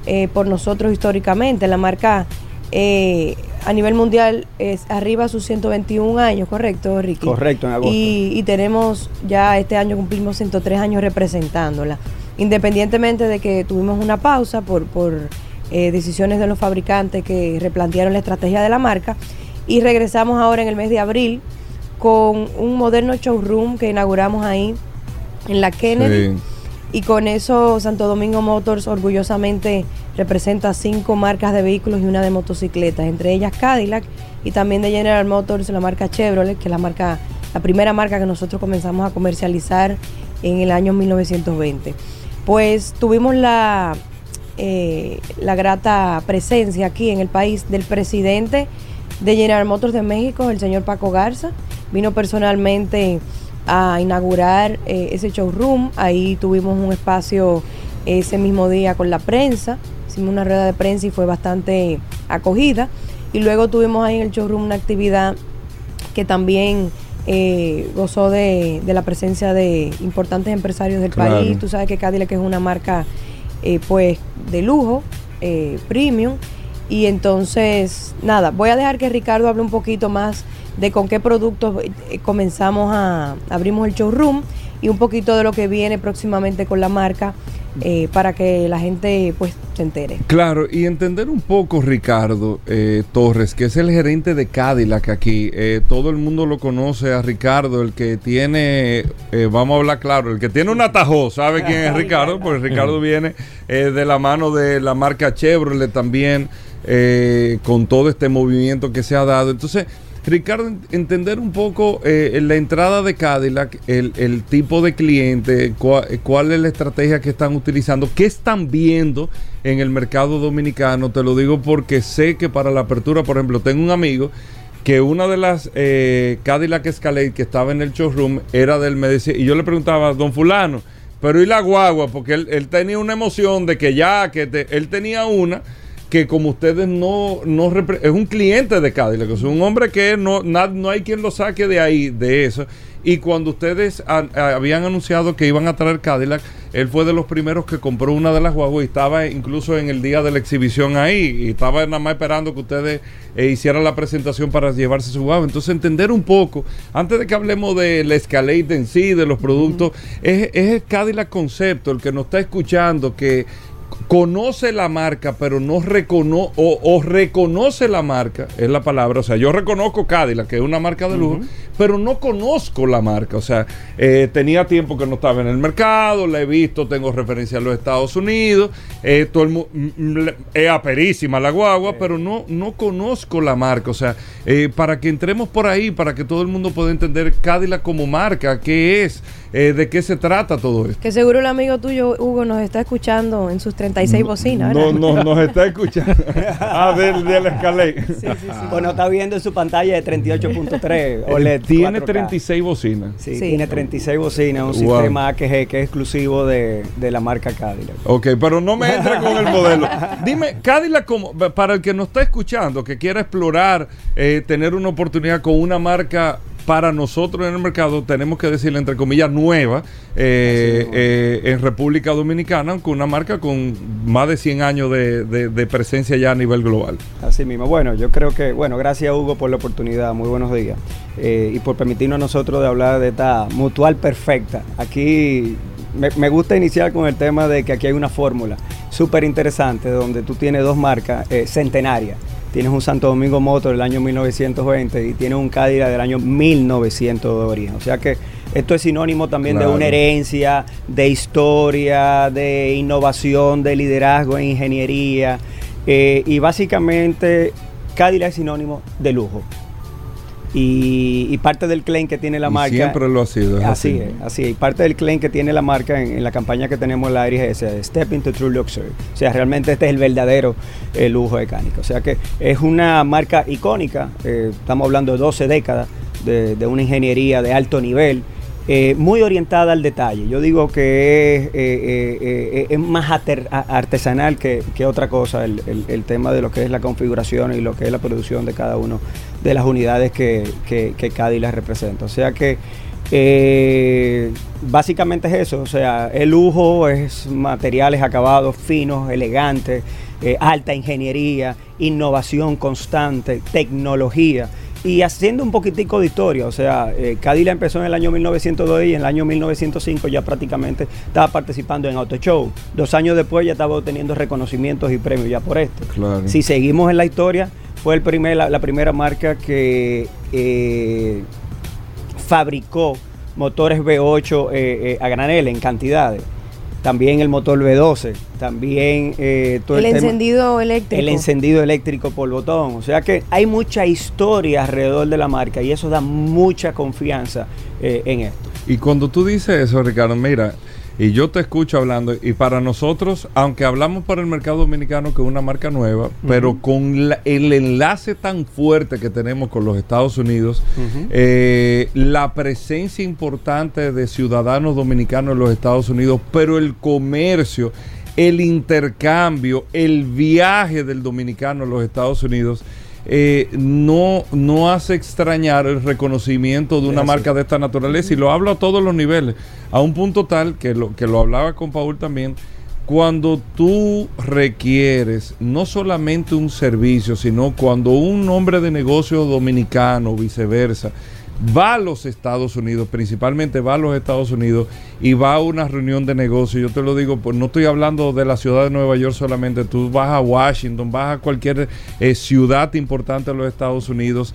eh, por nosotros históricamente. La marca eh, a nivel mundial es arriba sus 121 años, ¿correcto, Ricky? Correcto, en agosto. Y, tenemos ya este año cumplimos 103 años representándola. Independientemente de que tuvimos una pausa por, por eh, decisiones de los fabricantes que replantearon la estrategia de la marca. Y regresamos ahora en el mes de abril con un moderno showroom que inauguramos ahí en la Kennedy. Y con eso Santo Domingo Motors orgullosamente representa cinco marcas de vehículos y una de motocicletas, entre ellas Cadillac y también de General Motors la marca Chevrolet, que es la marca, la primera marca que nosotros comenzamos a comercializar en el año 1920. Pues tuvimos la eh, la grata presencia aquí en el país del presidente de General Motors de México, el señor Paco Garza. Vino personalmente a inaugurar eh, ese showroom. Ahí tuvimos un espacio ese mismo día con la prensa. Hicimos una rueda de prensa y fue bastante acogida. Y luego tuvimos ahí en el showroom una actividad que también eh, gozó de, la presencia de importantes empresarios del país. Tú sabes que Cadillac es una marca eh, pues de lujo, eh, premium. Y entonces, nada, voy a dejar que Ricardo hable un poquito más de con qué productos comenzamos a abrimos el showroom y un poquito de lo que viene próximamente con la marca eh, para que la gente pues se entere. Claro, y entender un poco Ricardo eh, Torres, que es el gerente de Cadillac aquí. Eh, todo el mundo lo conoce a Ricardo, el que tiene, vamos a hablar claro, el que tiene un atajo, ¿sabe quién es Ricardo? [laughs] Porque Ricardo viene de la mano de la marca Chevrolet también, con todo este movimiento que se ha dado. Entonces, Ricardo, entender un poco eh, la entrada de Cadillac, el, tipo de cliente, cuál, es la estrategia que están utilizando, qué están viendo en el mercado dominicano. Te lo digo porque sé que para la apertura, por ejemplo, tengo un amigo que una de las eh, Cadillac Escalade que estaba en el showroom era del medicina y yo le preguntaba, don fulano, pero ¿y la guagua? Porque él, tenía una emoción de que ya, que él tenía una que como ustedes no, no es un cliente de Cadillac, es un hombre que no, no hay quien lo saque de ahí, de eso. Y cuando ustedes habían anunciado que iban a traer Cadillac, él fue de los primeros que compró una de las guaguas y estaba incluso en el día de la exhibición ahí. Y estaba nada más esperando que ustedes eh, hicieran la presentación para llevarse su guagua. Entonces, entender un poco, antes de que hablemos de la Escalade en sí, de los productos, es, es el Cadillac concepto, el que nos está escuchando, que conoce la marca, pero no reconoce o, reconoce la marca, es la palabra. O sea, yo reconozco Cadillac, que es una marca de lujo, pero no conozco la marca. O sea, eh, tenía tiempo que no estaba en el mercado, la he visto, tengo referencia a los Estados Unidos, eh, todo el es aperísima la guagua, pero no, no conozco la marca. O sea, eh, para que entremos por ahí, para que todo el mundo pueda entender Cadillac como marca, qué es, de qué se trata todo esto. Que seguro el amigo tuyo, Hugo, nos está escuchando en sus 36 bocinas. No, no, nos está escuchando. [laughs] ah, del, del escalé. Sí, sí, sí. Bueno, está viendo en su pantalla de 38.3 OLED. Tiene 36 bocinas. Sí, tiene 36 bocinas, un sistema AKG que es exclusivo de, de, la marca Cadillac. Ok, pero no me entre con el modelo. Dime, Cadillac, como, para el que nos está escuchando, que quiera explorar, eh, tener una oportunidad con una marca para nosotros en el mercado, tenemos que decirle entre comillas, nueva eh, eh, en República Dominicana, con una marca con más de 100 años de, presencia ya a nivel global. Así mismo. Bueno, yo creo que, bueno, gracias Hugo por la oportunidad. Muy buenos días. Eh, y por permitirnos a nosotros de hablar de esta mutual perfecta. Aquí me, me, gusta iniciar con el tema de que aquí hay una fórmula súper interesante donde tú tienes dos marcas centenarias tienes un Santo Domingo Motor del año 1920 y tienes un Cadillac del año 1900 de origen. O sea que esto es sinónimo también de una herencia, de historia, de innovación, de liderazgo en ingeniería. Eh, y básicamente Cadillac es sinónimo de lujo. Y, parte del claim que tiene la marca. Siempre lo ha sido. así, es, así Y parte del claim que tiene la marca en, la campaña que tenemos en la Iris es Step into True Luxury. O sea, realmente este es el verdadero eh, lujo mecánico. O sea que es una marca icónica. Eh, estamos hablando de 12 décadas de, de una ingeniería de alto nivel. Eh, muy orientada al detalle. Yo digo que es, eh, eh, más artesanal que, otra cosa el, tema de lo que es la configuración y lo que es la producción de cada una de las unidades que, que, que representa. O sea que básicamente es eso, o sea, el lujo es materiales acabados finos, elegantes, alta ingeniería, innovación constante, tecnología y haciendo un poquitico de historia. O sea, eh, Cadillac empezó en el año 1902 y en el año 1905 ya prácticamente estaba participando en Auto Show. Dos años después ya estaba obteniendo reconocimientos y premios ya por esto. Si seguimos en la historia, fue el primer, la, primera marca que eh, fabricó motores V8 eh, a granel en cantidades también el motor V12, también eh, todo el, encendido eléctrico. El encendido eléctrico por botón. O sea que hay mucha historia alrededor de la marca y eso da mucha confianza eh, en esto. Y cuando tú dices eso, Ricardo, mira, y yo te escucho hablando, y para nosotros, aunque hablamos para el mercado dominicano que es una marca nueva, pero con el enlace tan fuerte que tenemos con los Estados Unidos, eh, la presencia importante de ciudadanos dominicanos en los Estados Unidos, pero el comercio, el intercambio, el viaje del dominicano a los Estados Unidos, eh, no, no hace extrañar el reconocimiento de una marca de esta naturaleza. Y lo hablo a todos los niveles, a un punto tal que lo, que lo hablaba con Paul también. Cuando tú requieres no solamente un servicio, sino cuando un hombre de negocio dominicano, viceversa, va a los Estados Unidos, principalmente va a los Estados Unidos y va a una reunión de negocio. Yo te lo digo, pues no estoy hablando de la ciudad de Nueva York solamente, tú vas a Washington, vas a cualquier eh, ciudad importante de los Estados Unidos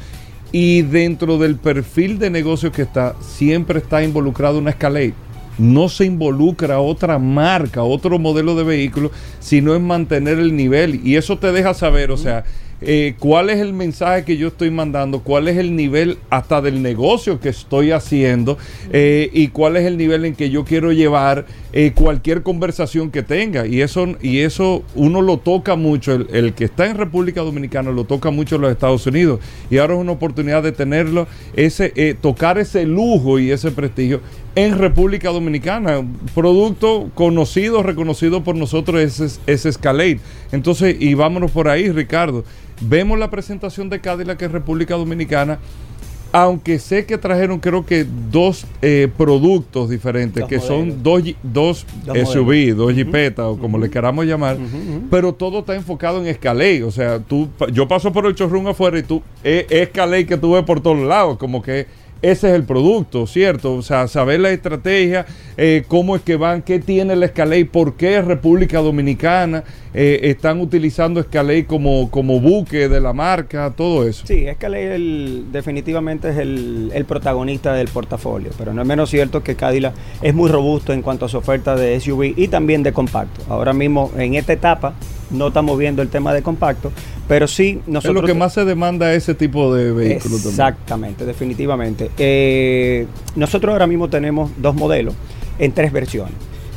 y dentro del perfil de negocio que está, siempre está involucrado una Escalade. No se involucra otra marca, otro modelo de vehículo, sino en mantener el nivel. Y eso te deja saber, o sea, eh, cuál es el mensaje que yo estoy mandando, cuál es el nivel hasta del negocio que estoy haciendo eh, y cuál es el nivel en que yo quiero llevar eh, cualquier conversación que tenga. Y eso, y eso uno lo toca mucho, el, que está en República Dominicana lo toca mucho en los Estados Unidos. Y ahora es una oportunidad de tenerlo, ese, tocar ese lujo y ese prestigio en República Dominicana. Producto conocido, reconocido por nosotros es, es Escalade. Entonces, y vámonos por ahí, Ricardo. Vemos la presentación de Cadillac en República Dominicana, aunque sé que trajeron creo que dos eh, productos diferentes, que son dos, dos, SUV, dos Jeepetas o como le queramos llamar, pero todo está enfocado en Escalade. O sea, tú, yo paso por el showroom afuera y tú, es Escalade que tú ves por todos lados, como que ese es el producto, ¿cierto? O sea, saber la estrategia, eh, cómo es que van, qué tiene la Escalade, por qué República Dominicana eh, están utilizando Escalade como, como buque de la marca, todo eso. Sí, Escalade definitivamente es el, el, protagonista del portafolio, pero no es menos cierto que Cadillac es muy robusto en cuanto a su oferta de SUV y también de compacto. Ahora mismo, en esta etapa, no estamos viendo el tema de compacto, pero sí nosotros... Es lo que más se demanda ese tipo de vehículos. Exactamente, definitivamente. Eh, nosotros ahora mismo tenemos dos modelos en tres versiones.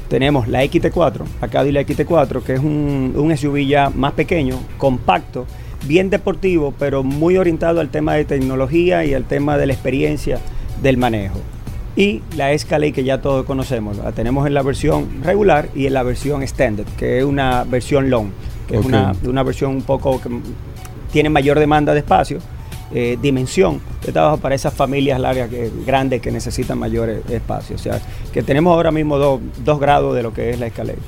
Tenemos la XT4, acá la XT4, que es un, un SUV ya más pequeño, compacto, bien deportivo, pero muy orientado al tema de tecnología y al tema de la experiencia del manejo. Y la Escalade que ya todos conocemos, la tenemos en la versión regular y en la versión extended, que es una versión long, que es una, una, versión un poco que tiene mayor demanda de espacio, eh, dimensión de trabajo para esas familias largas que, grandes que necesitan mayor espacio. O sea, que tenemos ahora mismo dos grados de lo que es la Escalade.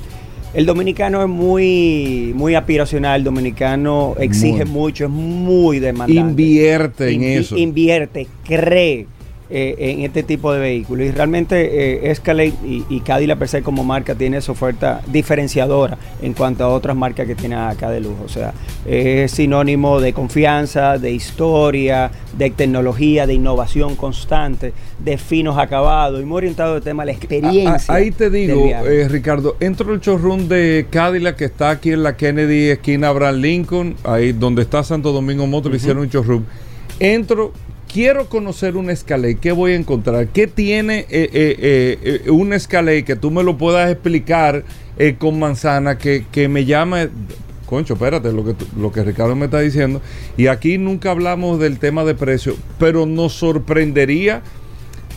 El dominicano es muy, muy aspiracional, el dominicano exige mucho, es muy demandante. Invierte en eso. Invierte, cree eh, en este tipo de vehículos. Y realmente eh, Escalade y, y, Cadillac per se como marca tiene su oferta diferenciadora en cuanto a otras marcas que tiene acá de lujo. O sea, es sinónimo de confianza, de historia, de tecnología, de innovación constante, de finos acabados y muy orientado al tema de la experiencia. ahí te digo, eh, Ricardo, entro el showroom de Cadillac que está aquí en la Kennedy, esquina Abraham Lincoln, ahí donde está Santo Domingo Motor, hicieron un showroom. Entro quiero conocer un Escalade, ¿qué voy a encontrar? ¿Qué tiene eh, eh, eh, un Escalade que tú me lo puedas explicar con manzana que, me llame? Concho, espérate, lo que, lo que Ricardo me está diciendo. Y aquí nunca hablamos del tema de precio, pero nos sorprendería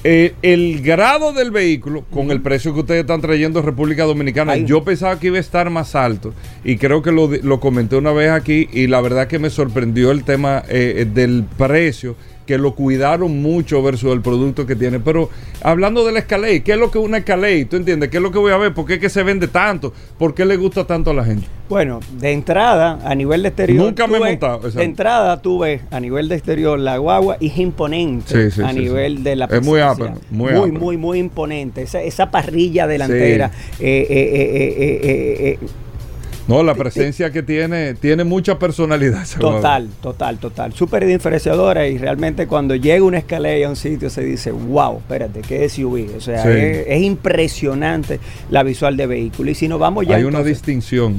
el grado del vehículo con el precio que ustedes están trayendo a República Dominicana. Yo pensaba que iba a estar más alto y creo que lo, lo, comenté una vez aquí y la verdad que me sorprendió el tema del precio que lo cuidaron mucho versus el producto que tiene. Pero hablando de la Escalade, ¿qué es lo que es una Escalade? ¿Tú entiendes? ¿Qué es lo que voy a ver? ¿Por qué es que se vende tanto? ¿Por qué le gusta tanto a la gente? Bueno, de entrada, a nivel de exterior. Nunca me he montado. De entrada, tú ves a nivel de exterior la guagua es imponente a nivel de la Es muy ápero, muy, muy, muy, muy, imponente. Esa, esa parrilla delantera. eh, eh, eh, no, la presencia que tiene, tiene mucha personalidad. Total, total, total. Súper diferenciadora y realmente cuando llega una escalera a un sitio se dice, wow, espérate, qué SUV. O sea, es, impresionante la visual de vehículo. Y si nos vamos ya... Hay una distinción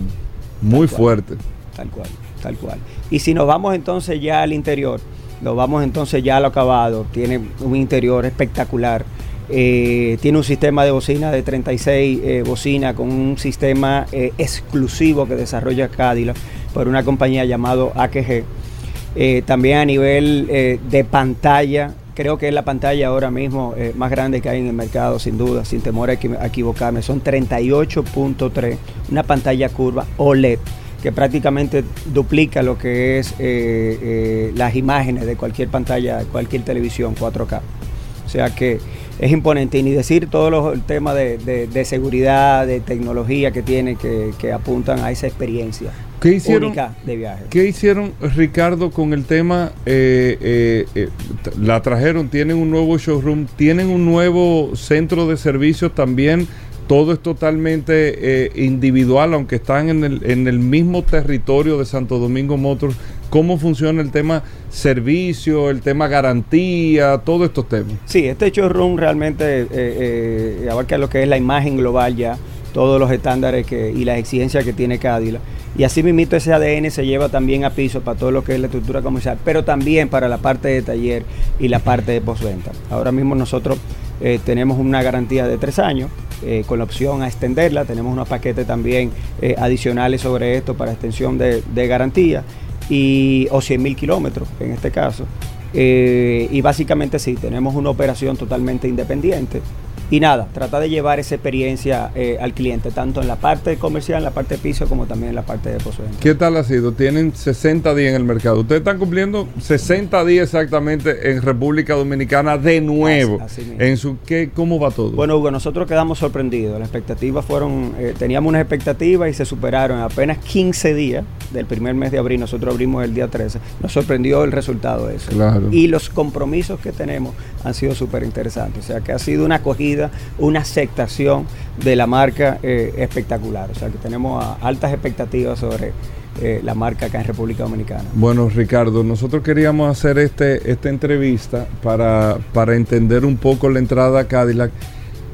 muy fuerte. Tal cual, tal cual. Y si nos vamos entonces ya al interior, nos vamos entonces ya al acabado, tiene un interior espectacular. Eh, tiene un sistema de bocina de 36 eh, bocinas con un sistema eh, exclusivo que desarrolla Cadillac por una compañía llamado AKG. Eh, también a nivel de pantalla, creo que es la pantalla ahora mismo más grande que hay en el mercado, sin duda, sin temor a, equi- a equivocarme. Son 38.3, una pantalla curva OLED que prácticamente duplica lo que es las imágenes de cualquier pantalla, cualquier televisión 4K. O sea que es imponente. Y ni decir todos los el temas de, de- de seguridad, de tecnología que tiene, que, que apuntan a esa experiencia ¿Qué hicieron? única de viaje. ¿Qué hicieron, Ricardo, con el tema? eh, eh, eh, la trajeron, tienen un nuevo showroom, tienen un nuevo centro de servicios también. Todo es totalmente individual, aunque están en el, en el mismo territorio de Santo Domingo Motors. ¿Cómo funciona el tema servicio, el tema garantía, todos estos temas? Sí, este showroom realmente eh, eh, abarca lo que es la imagen global ya, todos los estándares y las exigencias que tiene Cadillac. Y así mismo ese ADN se lleva también a piso para todo lo que es la estructura comercial, pero también para la parte de taller y la parte de postventa. Ahora mismo nosotros eh, tenemos una garantía de tres años, eh, con la opción a extenderla. Tenemos unos paquetes también eh, adicionales sobre esto para extensión de garantía y, o 100 mil kilómetros en este caso. Eh, y básicamente sí, tenemos una operación totalmente independiente. Y nada, trata de llevar esa experiencia eh, al cliente, tanto en la parte comercial, en la parte de piso, como también en la parte de postventa. ¿Qué tal ha sido? Tienen 60 días en el mercado. Ustedes están cumpliendo 60 días exactamente en República Dominicana de nuevo. Así- así mismo. en su ¿qué, ¿Cómo va todo? Bueno, Hugo, nosotros quedamos sorprendidos. Las expectativas fueron, eh, teníamos unas expectativas y se superaron en apenas 15 días del primer mes de abril. Nosotros abrimos el día 13. Nos sorprendió el resultado de eso. Claro. Y los compromisos que tenemos han sido súper interesantes. O sea, que ha sido una acogida, una aceptación de la marca eh, espectacular. O sea, que tenemos altas expectativas sobre eh, la marca acá en República Dominicana. Bueno, Ricardo, nosotros queríamos hacer este, esta entrevista para, para entender un poco la entrada a Cadillac,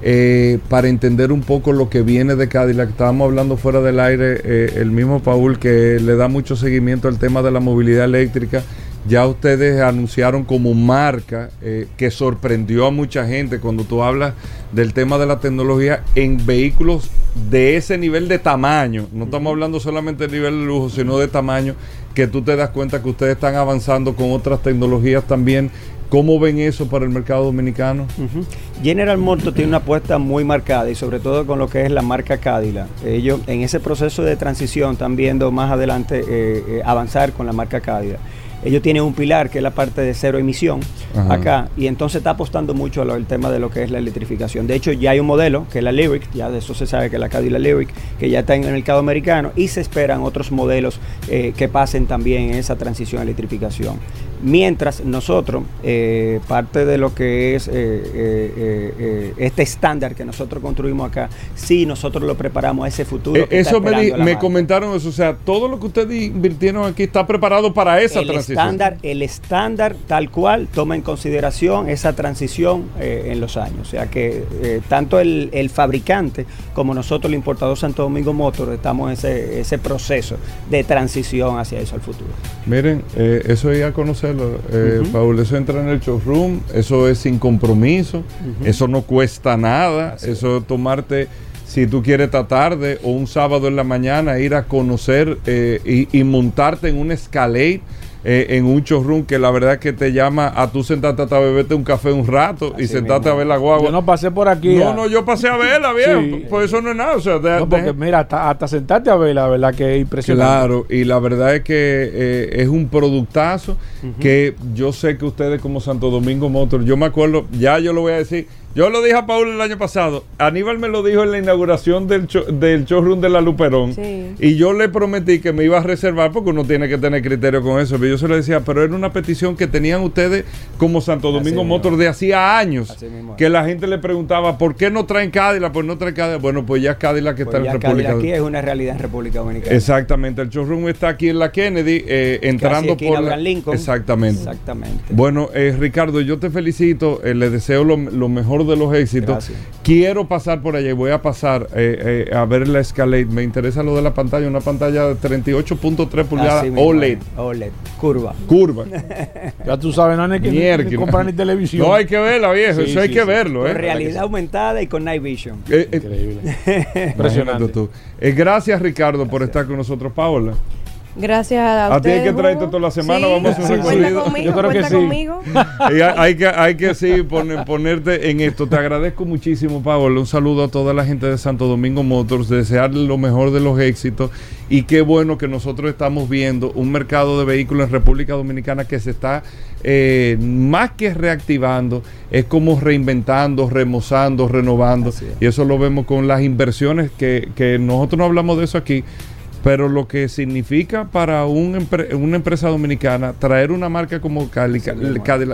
eh, para entender un poco lo que viene de Cadillac. Estábamos hablando fuera del aire, el mismo Paul que le da mucho seguimiento al tema de la movilidad eléctrica. Ya ustedes anunciaron como marca eh, que sorprendió a mucha gente cuando tú hablas del tema de la tecnología en vehículos de ese nivel de tamaño. No estamos hablando solamente de nivel de lujo, sino de tamaño, que tú te das cuenta que ustedes están avanzando con otras tecnologías también. ¿Cómo ven eso para el mercado dominicano? General Motors tiene una apuesta muy marcada y sobre todo con lo que es la marca Cadillac. Ellos en ese proceso de transición están viendo más adelante eh, eh, avanzar con la marca Cadillac. Ellos tienen un pilar que es la parte de cero emisión Ajá. acá y entonces está apostando mucho al tema de lo que es la electrificación. De hecho ya hay un modelo que es la Lyric, ya de eso se sabe que es la Cadillac Lyric, que ya está en el mercado americano y se esperan otros modelos eh, que pasen también en esa transición a electrificación. Mientras nosotros, eh, parte de lo que es eh, eh, este estándar que nosotros construimos acá, sí nosotros lo preparamos a ese futuro. Está eso me, comentaron eso, o sea, todo lo que ustedes invirtieron aquí está preparado para esa el transición. estándar, el estándar tal cual toma en consideración esa transición en los años. O sea que tanto el, el fabricante como nosotros, el importador Santo Domingo Motor, estamos en ese, ese proceso de transición hacia eso al futuro. Miren, eso es ir conocerlo, eh, Ujú. Paul. Eso entra en el showroom, eso es sin compromiso, eso no cuesta nada, eso es tomarte, si tú quieres esta tarde o un sábado en la mañana, ir a conocer eh, y, y montarte en un Escalade. Eh, en un showroom que la verdad que te llama a tú sentarte hasta beberte un café un rato y sentarte mismo. a ver la guagua. Yo no pasé por aquí. No, ah. no, yo pasé a verla, bien. Sí. Pues eso no es nada. O sea, de- No, porque de- mira, hasta, hasta sentarte a ver, la verdad que es impresionante. Claro, y la verdad es que eh, es un productazo que yo sé que ustedes como Santo Domingo Motor, yo me acuerdo, ya yo lo voy a decir, yo lo dije a Paul el año pasado, Aníbal me lo dijo en la inauguración del, show- del showroom de la Luperón, Sí. y yo le prometí que me iba a reservar porque uno tiene que tener criterio con eso, pero yo se lo decía, pero era una petición que tenían ustedes como Santo Domingo. Motor de hacía años, Así mismo es. que la gente le preguntaba, ¿por qué no traen Cadillac? Pues no traen Cadillac, bueno, pues ya Cadillac que Pues está ya en República Cadillac aquí es una realidad en República Dominicana. Exactamente, el showroom está aquí en la Kennedy, eh, entrando por la- Lincoln. Exactamente. Exactamente. Bueno, eh, Ricardo, yo te felicito, eh, le deseo lo, lo mejor de los éxitos. Gracias. Quiero pasar por allá y voy a pasar eh, eh, a ver la Escalade. Me interesa lo de la pantalla, una pantalla de 38.3 pulgadas Así OLED. OLED, curva. Curva. [laughs] Ya tú sabes, no hay que, Mierda. comprar ni televisión. No hay que verla, viejo. Sí, Eso hay sí, que sí. verlo, Con ¿eh? realidad aumentada y con night vision. Eh, eh, Increíble. [laughs] Impresionante. tú. Eh, gracias, Ricardo, por estar con nosotros, Paola. Gracias a A ti hay que traerte toda la semana, Sí, vamos a hacer un recorrido. conmigo, Yo creo que sí. conmigo. [laughs] Y hay, hay que, hay que sí poner- ponerte en esto. Te agradezco muchísimo, Paola. Un saludo a toda la gente de Santo Domingo Motors. Desearle lo mejor de los éxitos. Y qué bueno que nosotros estamos viendo un mercado de vehículos en República Dominicana que se está eh, más que reactivando, es como reinventando, remozando, renovando. Es. Y eso lo vemos con las inversiones que, que nosotros no hablamos de eso aquí. Pero lo que significa para un empre- una empresa dominicana traer una marca como. Cadillac,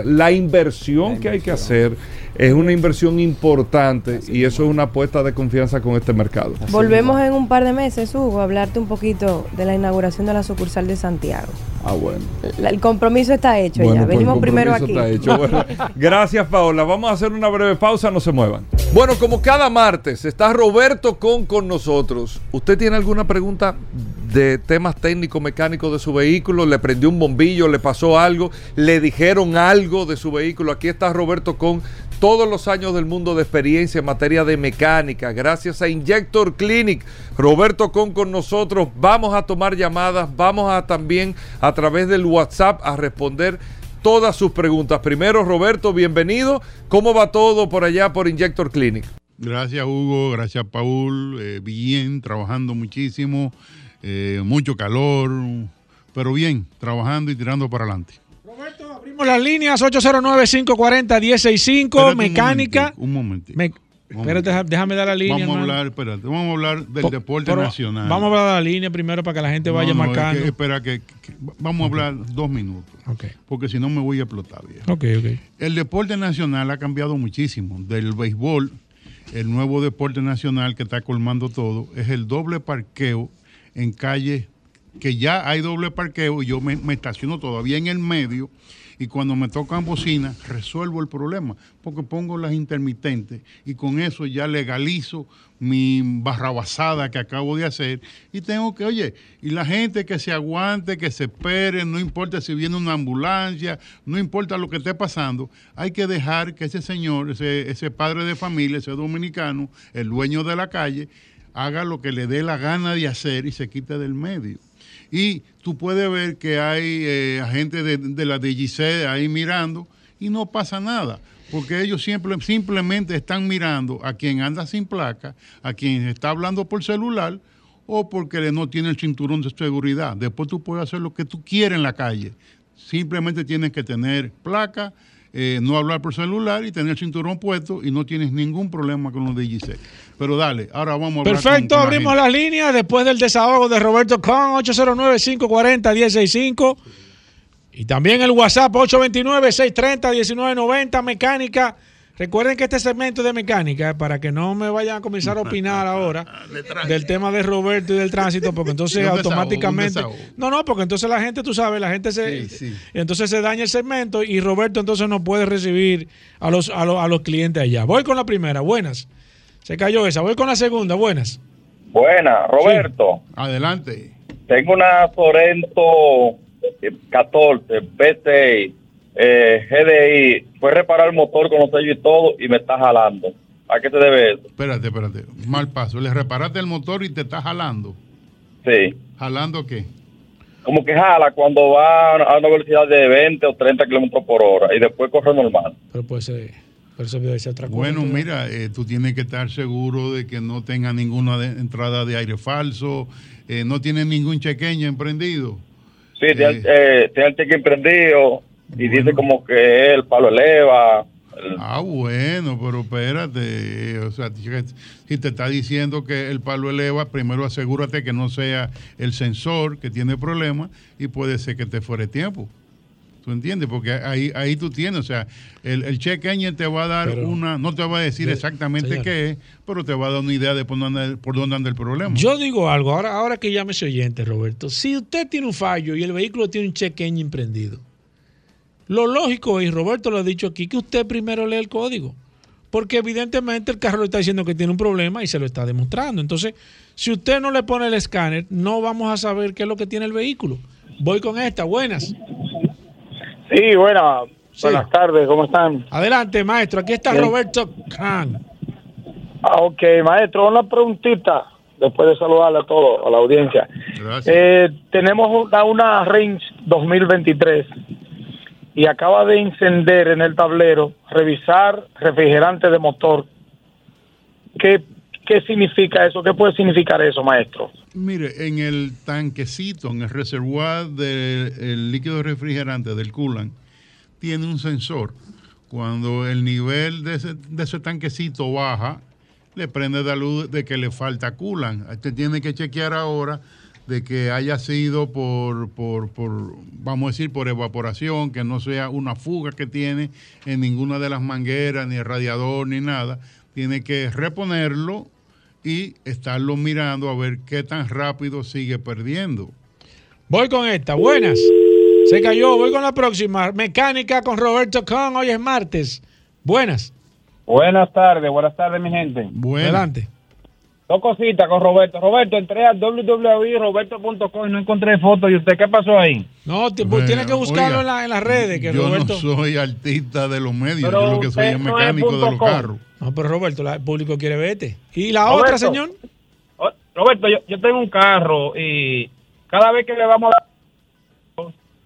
la inversión La que hay que hacer es una inversión importante y eso es una apuesta de confianza con este mercado. Así Volvemos mismo. en un par de meses, Hugo, a hablarte un poquito de la inauguración de la sucursal de Santiago. Ah, bueno. La- el compromiso está hecho Bueno, ya. pues Venimos primero aquí. está hecho. Bueno, [laughs] gracias, Paola. Vamos a hacer una breve pausa, no se muevan. Bueno, como cada martes está Roberto Con con nosotros. ¿Usted tiene alguna pregunta de temas técnicos, mecánicos de su vehículo? ¿Le prendió un bombillo? ¿Le pasó algo? ¿Le dijeron algo de su vehículo? Aquí está Roberto Con. Todos los años del mundo de experiencia en materia de mecánica, gracias a Injector Clinic. Roberto Con con nosotros. Vamos a tomar llamadas, vamos a también a través del WhatsApp a responder todas sus preguntas. Primero, Roberto, bienvenido. ¿Cómo va todo por allá por Injector Clinic? Gracias Hugo, gracias Paul, eh, bien, trabajando muchísimo, eh, mucho calor, pero bien, trabajando y tirando para adelante. Roberto, abrimos las líneas 809-540-165, Espérate un mecánica. Un momentito. Me- espérate, déjame dar la línea. Vamos a hablar, espérate, vamos a hablar del Po- deporte nacional. Vamos a hablar de la línea primero para que la gente No, vaya no, es marcando. que- espera, que, que- vamos a hablar dos minutos, Ok, porque si no me voy a explotar, viejo. ok, ok. El deporte nacional ha cambiado muchísimo. Del béisbol, el nuevo deporte nacional que está colmando todo es el doble parqueo en calles que ya hay doble parqueo y yo me, me estaciono todavía en el medio y cuando me tocan bocinas resuelvo el problema porque pongo las intermitentes y con eso ya legalizo mi barrabasada que acabo de hacer y tengo que, oye, y la gente que se aguante, que se espere, no importa si viene una ambulancia, no importa lo que esté pasando, hay que dejar que ese señor, ese, ese padre de familia, ese dominicano, el dueño de la calle, haga lo que le dé la gana de hacer y se quite del medio. Y tú puedes ver que hay eh, agentes de, de la DGC ahí mirando y no pasa nada, porque ellos siempre, simplemente están mirando a quien anda sin placa, a quien está hablando por celular o porque no tiene el cinturón de seguridad. Después tú puedes hacer lo que tú quieras en la calle. Simplemente tienes que tener placa, eh, no hablar por celular y tener el cinturón puesto y no tienes ningún problema con los DGC. Pero dale, ahora vamos a hablar Perfecto, con abrimos las líneas después del desahogo de Roberto Con, 809-540-165. Y también el WhatsApp, 829-630-1990, mecánica. Recuerden que este segmento de mecánica, eh, para que no me vayan a comenzar a [laughs] opinar ahora del tema de Roberto y del tránsito, porque entonces [laughs] automáticamente... desahogo. No, no, porque entonces la gente, tú sabes, la gente se... Sí, sí. Entonces se daña el segmento y Roberto entonces no puede recibir a los, a los, a los clientes allá. Voy con la primera, buenas. Se cayó esa. Voy con la segunda, buenas. Buena, Roberto. Adelante. Tengo una Sorento eh, 14 B6 eh, GDI. Fue a reparar el motor con los sellos y todo y me está jalando. ¿A qué se debe eso? Espérate, espérate. Mal paso. Le reparaste el motor y te está jalando. Sí. ¿Jalando qué? Como que jala cuando va a una velocidad de 20 o 30 kilómetros por hora y después corre normal. Pero pues, eh, pero eso debe ser otra cosa. Bueno, mira, eh, tú tienes que estar seguro de que no tenga ninguna de- entrada de aire falso, eh, no tiene ningún chequeño emprendido. Sí, tiene, el- eh, tiene el cheque prendido y Bueno. dice como que el palo eleva. el- Ah, bueno, pero espérate, eh, o sea, si- si te está diciendo que el palo eleva, primero asegúrate que no sea el sensor que tiene problemas y puede ser que te fuere tiempo. ¿Tú entiendes? Porque ahí, ahí tú tienes, o sea, el, el check engine te va a dar Pero- una, no te va a decir de- exactamente señor. qué es, pero te va a dar una idea de por dónde, anda- por dónde anda el problema. Yo digo algo, ahora, ahora que llame ese oyente, Roberto. Si usted tiene un fallo y el vehículo tiene un check engine prendido, lo lógico, y Roberto lo ha dicho aquí, que usted primero lee el código. porque evidentemente el carro le está diciendo que tiene un problema y se lo está demostrando. Entonces, si usted no le pone el escáner, no vamos a saber qué es lo que tiene el vehículo. Voy con esta, buenas. Sí, buenas. Buenas tardes, ¿cómo están? Adelante, maestro. Aquí está Roberto Khan. Ah, ok, maestro, una preguntita después de saludarle a todo, a la audiencia. Eh, tenemos una, una Range 2023 y acaba de encender en el tablero revisar refrigerante de motor. ¿Qué, qué significa eso? ¿Qué puede significar eso, maestro? Mire, en el tanquecito, en el reservoir del líquido refrigerante del coolant, tiene un sensor. Cuando el nivel de ese, de ese tanquecito baja, le prende la luz de que le falta coolant. Usted tiene que chequear ahora de que haya sido por, por, por, vamos a decir, por evaporación, que no sea una fuga que tiene en ninguna de las mangueras, ni el radiador, ni nada. Tiene que reponerlo y estarlo mirando a ver qué tan rápido sigue perdiendo. Voy con esta, buenas. Se cayó, voy con la próxima. Mecánica con Roberto Con, hoy es martes. Buenas. Buenas tardes, buenas tardes, mi gente. Adelante. Dos cositas con Roberto. Roberto, entré a www.roberto.com y no encontré fotos. ¿Y usted qué pasó ahí? No, pues tiene que buscarlo en, las redes. Que yo Roberto... no soy artista de los medios, yo lo que soy es mecánico de los carros. No, pero Roberto, el público quiere verte. ¿Y la otra, señor? Roberto, yo, yo tengo un carro y cada vez que le vamos a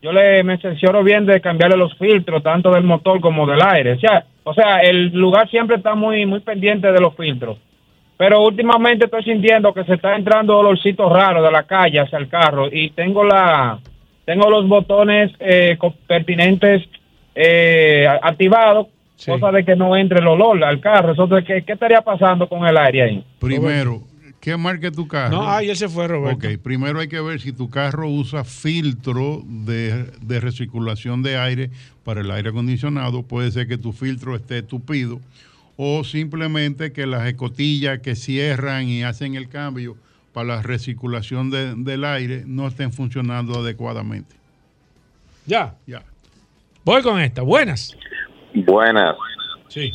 yo le me menciono bien de cambiarle los filtros, tanto del motor como del aire. O sea, o sea, el lugar siempre está muy, muy pendiente de los filtros. Pero últimamente estoy sintiendo que se está entrando olorcito raro de la calle hacia el carro y tengo la tengo los botones eh, pertinentes eh, activados, cosa de que no entre el olor al carro. Entonces, ¿qué, ¿qué estaría pasando con el aire ahí? Primero, ¿Qué marca tu carro? No, ahí él se fue, Roberto. Ok, primero hay que ver si tu carro usa filtro de, de, recirculación de aire para el aire acondicionado. Puede ser que tu filtro esté tupido o simplemente que las escotillas que cierran y hacen el cambio para la recirculación de, del aire no estén funcionando adecuadamente. Ya. Ya. Voy con esta. Buenas. Buenas. Sí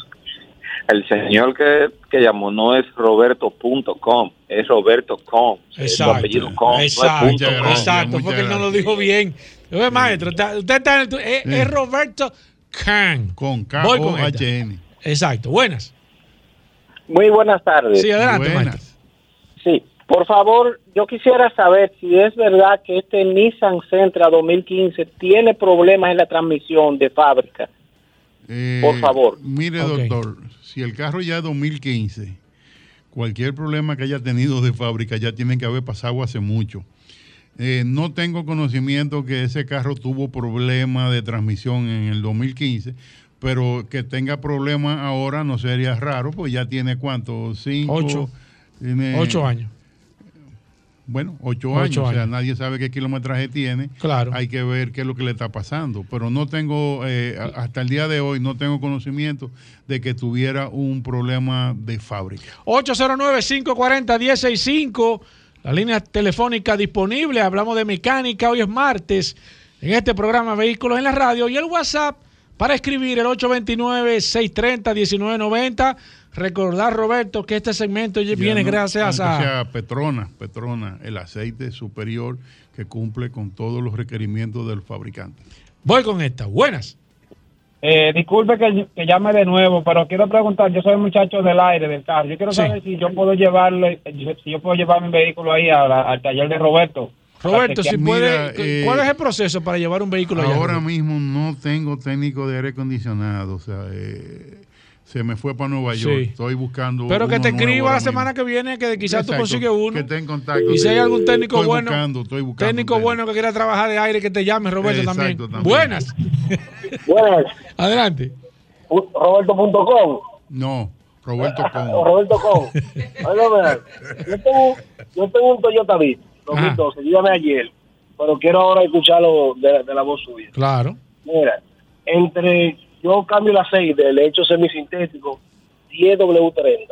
el señor que, que llamó no es roberto.com, es roberto.com. Exacto. apellido com, exacto, no es punto exacto porque él no lo dijo bien. Oye, maestro, usted está en el, es, es, Roberto Can. Con K Voy o con esta. Exacto. Buenas. Muy buenas tardes. Sí, adelante, Buenas. Sí, por favor, yo quisiera saber si es verdad que este Nissan Sentra 2015 tiene problemas en la transmisión de fábrica. Eh, Por favor. Mire, doctor, si el carro ya es 2015, cualquier problema que haya tenido de fábrica ya tiene que haber pasado hace mucho. Eh, no tengo conocimiento que ese carro tuvo problema de transmisión en el 2015, pero que tenga problemas ahora no sería raro, pues ya tiene cuánto, cinco, Ocho. tiene- Ocho años. Bueno, ocho, Ocho años, o sea, nadie sabe qué kilometraje tiene. Claro. Hay que ver qué es lo que le está pasando. Pero no tengo, eh, hasta el día de hoy, no tengo conocimiento de que tuviera un problema de fábrica. 809-540-165. La línea telefónica disponible. Hablamos de mecánica. Hoy es martes. En este programa Vehículos en la Radio. Y el WhatsApp para escribir el 829-630-1990. Recordar, Roberto, que este segmento Ya viene no- gracias a. sea Petrona, Petrona, el aceite superior que cumple con todos los requerimientos del fabricante. Voy con esta. Buenas. Eh, disculpe que, que llame de nuevo, pero quiero preguntar, yo soy muchacho del aire, del carro. Yo quiero Sí. saber si yo puedo llevarle, si yo puedo llevar mi vehículo ahí a la- al taller de Roberto. Roberto, si Mira, puede, eh, ¿cuál es el proceso para llevar un vehículo allá? Ahora Roberto? mismo no tengo técnico de aire acondicionado, o sea, eh, se me fue para Nueva York. Sí. Estoy buscando. Pero que uno te escriba la semana mismo. que viene, que quizás tú Exacto, consigues uno. Que esté en contacto. Y si hay algún técnico estoy bueno, Buscando, estoy buscando técnico bueno que quiera trabajar de aire, que te llame, Roberto, Exacto, también. también. Buenas. Buenas, Adelante. Roberto.com. No, Roberto O Con. Roberto.com. Óigame, yo tengo, yo tengo un Toyota Beat 2012, yo llamé ayer, pero quiero ahora escucharlo de, de la voz suya. Claro. Mira, entre yo cambio el aceite, le echo semisintético 10W30.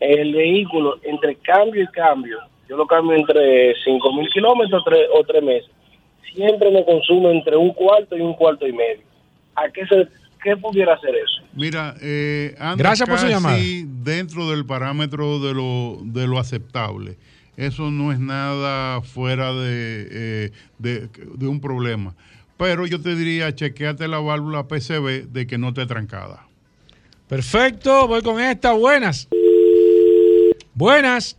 El vehículo, entre cambio y cambio, yo lo cambio entre 5.000 kilómetros tres- o 3 meses. Siempre me consume entre un cuarto y un cuarto y medio. ¿A qué se, qué pudiera ser eso? Mira, eh, anda Gracias por su llamada. dentro del parámetro de lo, de lo aceptable. Eso no es nada fuera de, eh, de, de un problema. Pero yo te diría, chequeate la válvula PCB de que no esté trancada. Perfecto, voy con esta. Buenas. Buenas.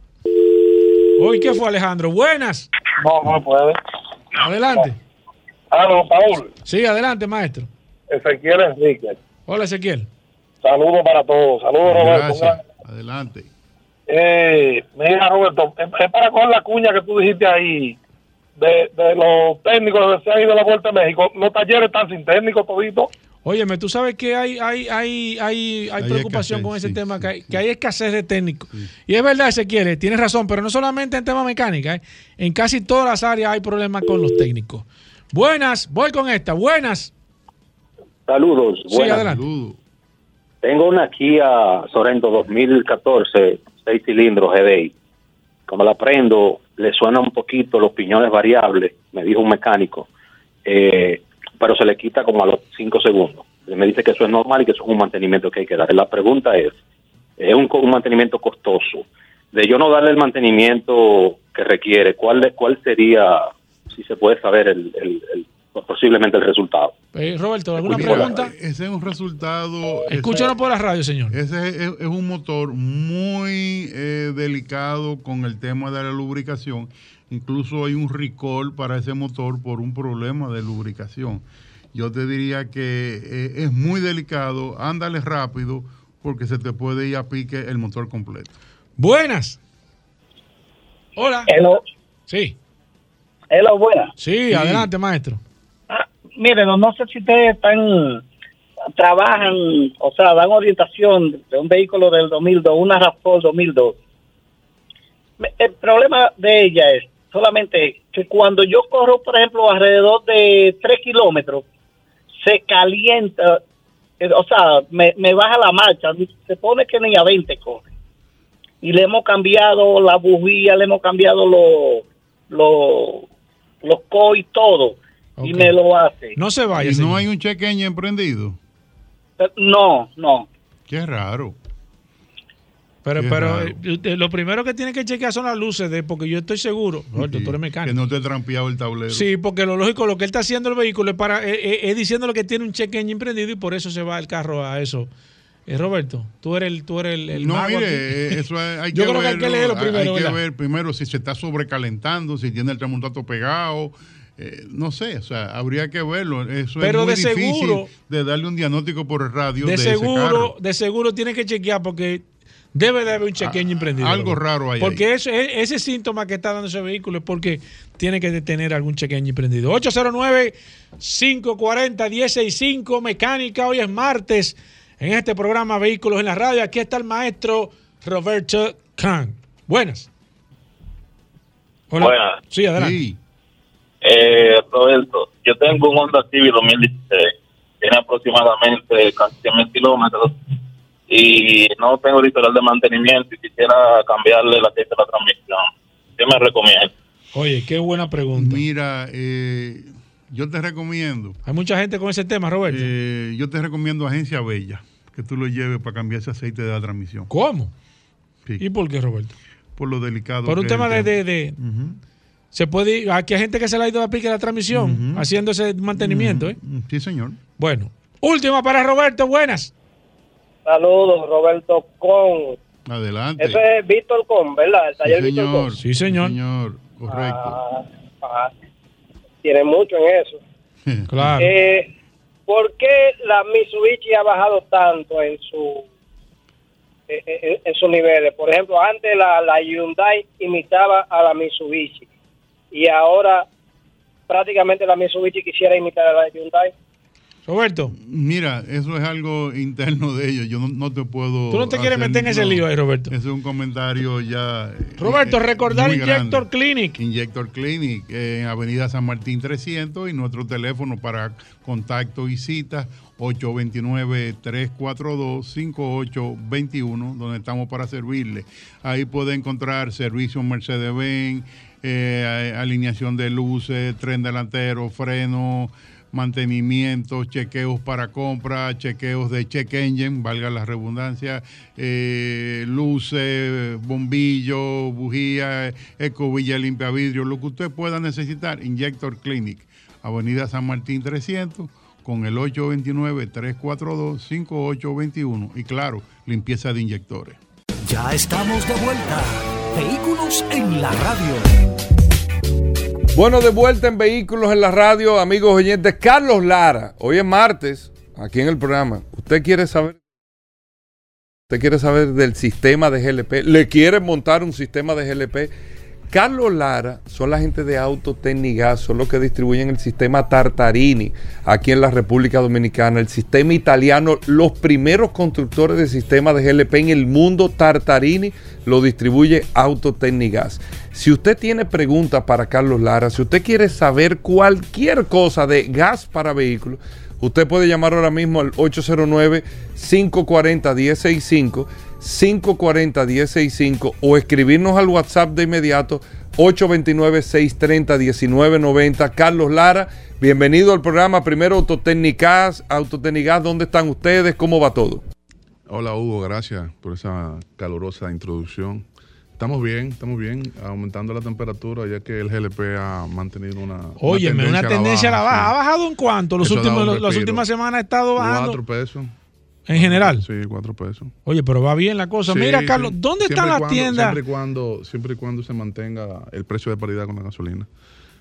Hoy, ¿qué fue, Alejandro? Buenas. No, no puede. Adelante. Aló, Paul. Sí, adelante, maestro. Ezequiel Enrique. Hola, Ezequiel. Saludos para todos. Saludos, Roberto. Gracias. Adelante. Eh, mira, Roberto, es para con la cuña que tú dijiste ahí de, de los técnicos que se han ido a la Vuelta a México. Los talleres están sin técnicos toditos. Óyeme, tú sabes que hay, hay, hay, hay, hay preocupación escasez, con ese sí, tema, que, hay, que hay escasez de técnicos. Y es verdad, Ezequiel, tienes razón, pero no solamente en tema mecánica, ¿eh? en casi todas las áreas hay problemas con los técnicos. Buenas, voy con esta. Buenas. Saludos. Sí, buenas. adelante. Tengo una Kia Sorento 2014, 6 cilindros GDI. Cuando la prendo, le suena un poquito los piñones variables, me dijo un mecánico, eh, pero se le quita como a los 5 segundos. Me dice que eso es normal y que eso es un mantenimiento que hay que dar. La pregunta es, es un, un mantenimiento costoso. De yo no darle el mantenimiento que requiere, ¿cuál, cuál sería, si se puede saber, el- posiblemente el resultado? Eh, Roberto, ¿alguna pregunta? Ese es un resultado. Escúchanos por la radio, señor. Ese es, es un motor muy eh, delicado con el tema de la lubricación. Incluso hay un recall para ese motor por un problema de lubricación. Yo te diría que eh, es muy delicado, ándale rápido porque se te puede ir a pique el motor completo. Buenas. Hola. Hello. Sí. Hello, buenas. Sí, adelante, maestro. Mire, no, no sé si ustedes están, trabajan, o sea, dan orientación de un vehículo del 2002, una RAV4 2002. Me- El problema de ella es solamente que cuando yo corro, por ejemplo, alrededor de 3 kilómetros, se calienta, eh, o sea, me, me baja la marcha, se pone que ni a 20 corre. Y le hemos cambiado la bujía, le hemos cambiado los los co y todo y me lo hace. No se vaya. Y no hay un chequeño emprendido. Eh, No, no. Qué raro. Pero, Qué pero raro. eh, usted- lo primero que tiene que chequear son las luces, de, porque yo estoy seguro, Roberto, tú eres Que mecánico. no te he trampeado el tablero. Sí, porque lo lógico, lo que él está haciendo el vehículo es, para, eh, eh, es diciéndole que tiene un chequeño emprendido y por eso se va el carro a eso. Eh, Roberto, tú eres el, tú eres el, el no, mago mire, aquí. eh, eso hay, [laughs] hay Yo que creo que hay que leerlo primero, Hay que ¿verdad? ver primero si se está sobrecalentando, si tiene el termostato pegado. Eh, no sé, o sea, habría que verlo. Eso Pero es muy de difícil seguro- de darle un diagnóstico por radio de, de ese seguro, carro. de seguro tiene que chequear porque debe de haber un chequeño emprendido. algo Roberto. raro hay Porque eso- e- ese síntoma que está dando ese vehículo es porque tiene que tener algún chequeño emprendido. 809-540-165 Mecánica. Hoy es martes en este programa Vehículos en la Radio. Aquí está el maestro Roberto Khan. Buenas. Hola. Buenas. Sí, adelante. Eh, Roberto, yo tengo un Honda Civic 2016, tiene aproximadamente casi 100 mil kilómetros y no tengo el historial de mantenimiento y quisiera cambiarle la aceite de la transmisión. ¿Qué me recomienda? Oye, qué buena pregunta. Mira, eh, yo te recomiendo. Hay mucha gente con ese tema, Roberto. eh, yo te recomiendo Agencia Bella, que tú lo lleves para cambiar ese aceite de la transmisión. ¿Cómo? Sí. ¿Y por qué, Roberto? Por lo delicado. Por un que es tema de, de, de- se puede ir- aquí hay gente que se le ha ido a pique la transmisión haciendo ese mantenimiento, ¿eh? Sí, señor. Bueno, última para Roberto, buenas. Saludos, Roberto Con. Adelante. Ese es Víctor Con, ¿verdad? El taller sí, Víctor señor. Con. Sí, señor. señor. Correcto. Ah, ah, tiene mucho en eso. [laughs] Claro. Eh, ¿Por qué la Mitsubishi ha bajado tanto en su eh, eh, en sus niveles? Por ejemplo, antes la, la Hyundai imitaba a la Mitsubishi y ahora prácticamente la Mitsubishi quisiera imitar a la Hyundai. Roberto. Mira, eso es algo interno de ellos. Yo no, no te puedo. Tú no te quieres meter en ese lío ahí, Roberto. Ese es un comentario ya. eh, Roberto, eh, recordar Injector grande. Clinic. Injector Clinic eh, en Avenida San Martín 300 y nuestro teléfono para contacto y citas 829-342-5821, donde estamos para servirle. Ahí puede encontrar servicios Mercedes-Benz, eh, alineación de luces, tren delantero, freno, mantenimientos, chequeos para compra, chequeos de check engine, valga la redundancia, eh, luces, bombillos, bujías, escobilla limpia vidrio, lo que usted pueda necesitar, Injector Clinic, Avenida San Martín 300 con el 829-342-5821 y claro, limpieza de inyectores. Ya estamos de vuelta. Vehículos en la radio. Bueno, de vuelta en Vehículos en la radio, amigos oyentes. Carlos Lara, hoy es martes, aquí en el programa. ¿Usted quiere saber? ¿Usted quiere saber del sistema de GLP? ¿Le quiere montar un sistema de GLP? Carlos Lara son la gente de Autotecnigas, son los que distribuyen el sistema Tartarini aquí en la República Dominicana, el sistema italiano, los primeros constructores de sistema de GLP en el mundo, Tartarini lo distribuye Autotecnigas. Si usted tiene preguntas para Carlos Lara, si usted quiere saber cualquier cosa de gas para vehículos, usted puede llamar ahora mismo al 809 540 165 540-1065 o escribirnos al WhatsApp de inmediato 829-630-1990. Carlos Lara, bienvenido al programa Primero Autotécnicas. Autotécnicas, ¿dónde están ustedes? ¿Cómo va todo? Hola Hugo, gracias por esa calurosa introducción. Estamos bien, estamos bien, aumentando la temperatura ya que el GLP ha mantenido una. Oye, una tendencia, a la baja. ¿Ha bajado en cuánto? Los últimos, las últimas semanas ha estado bajando. Cuatro pesos. En general. Sí, cuatro pesos. Oye, pero va bien la cosa. Mira, Carlos, ¿dónde están las tiendas? Siempre y, cuando, siempre y cuando se mantenga el precio de paridad con la gasolina.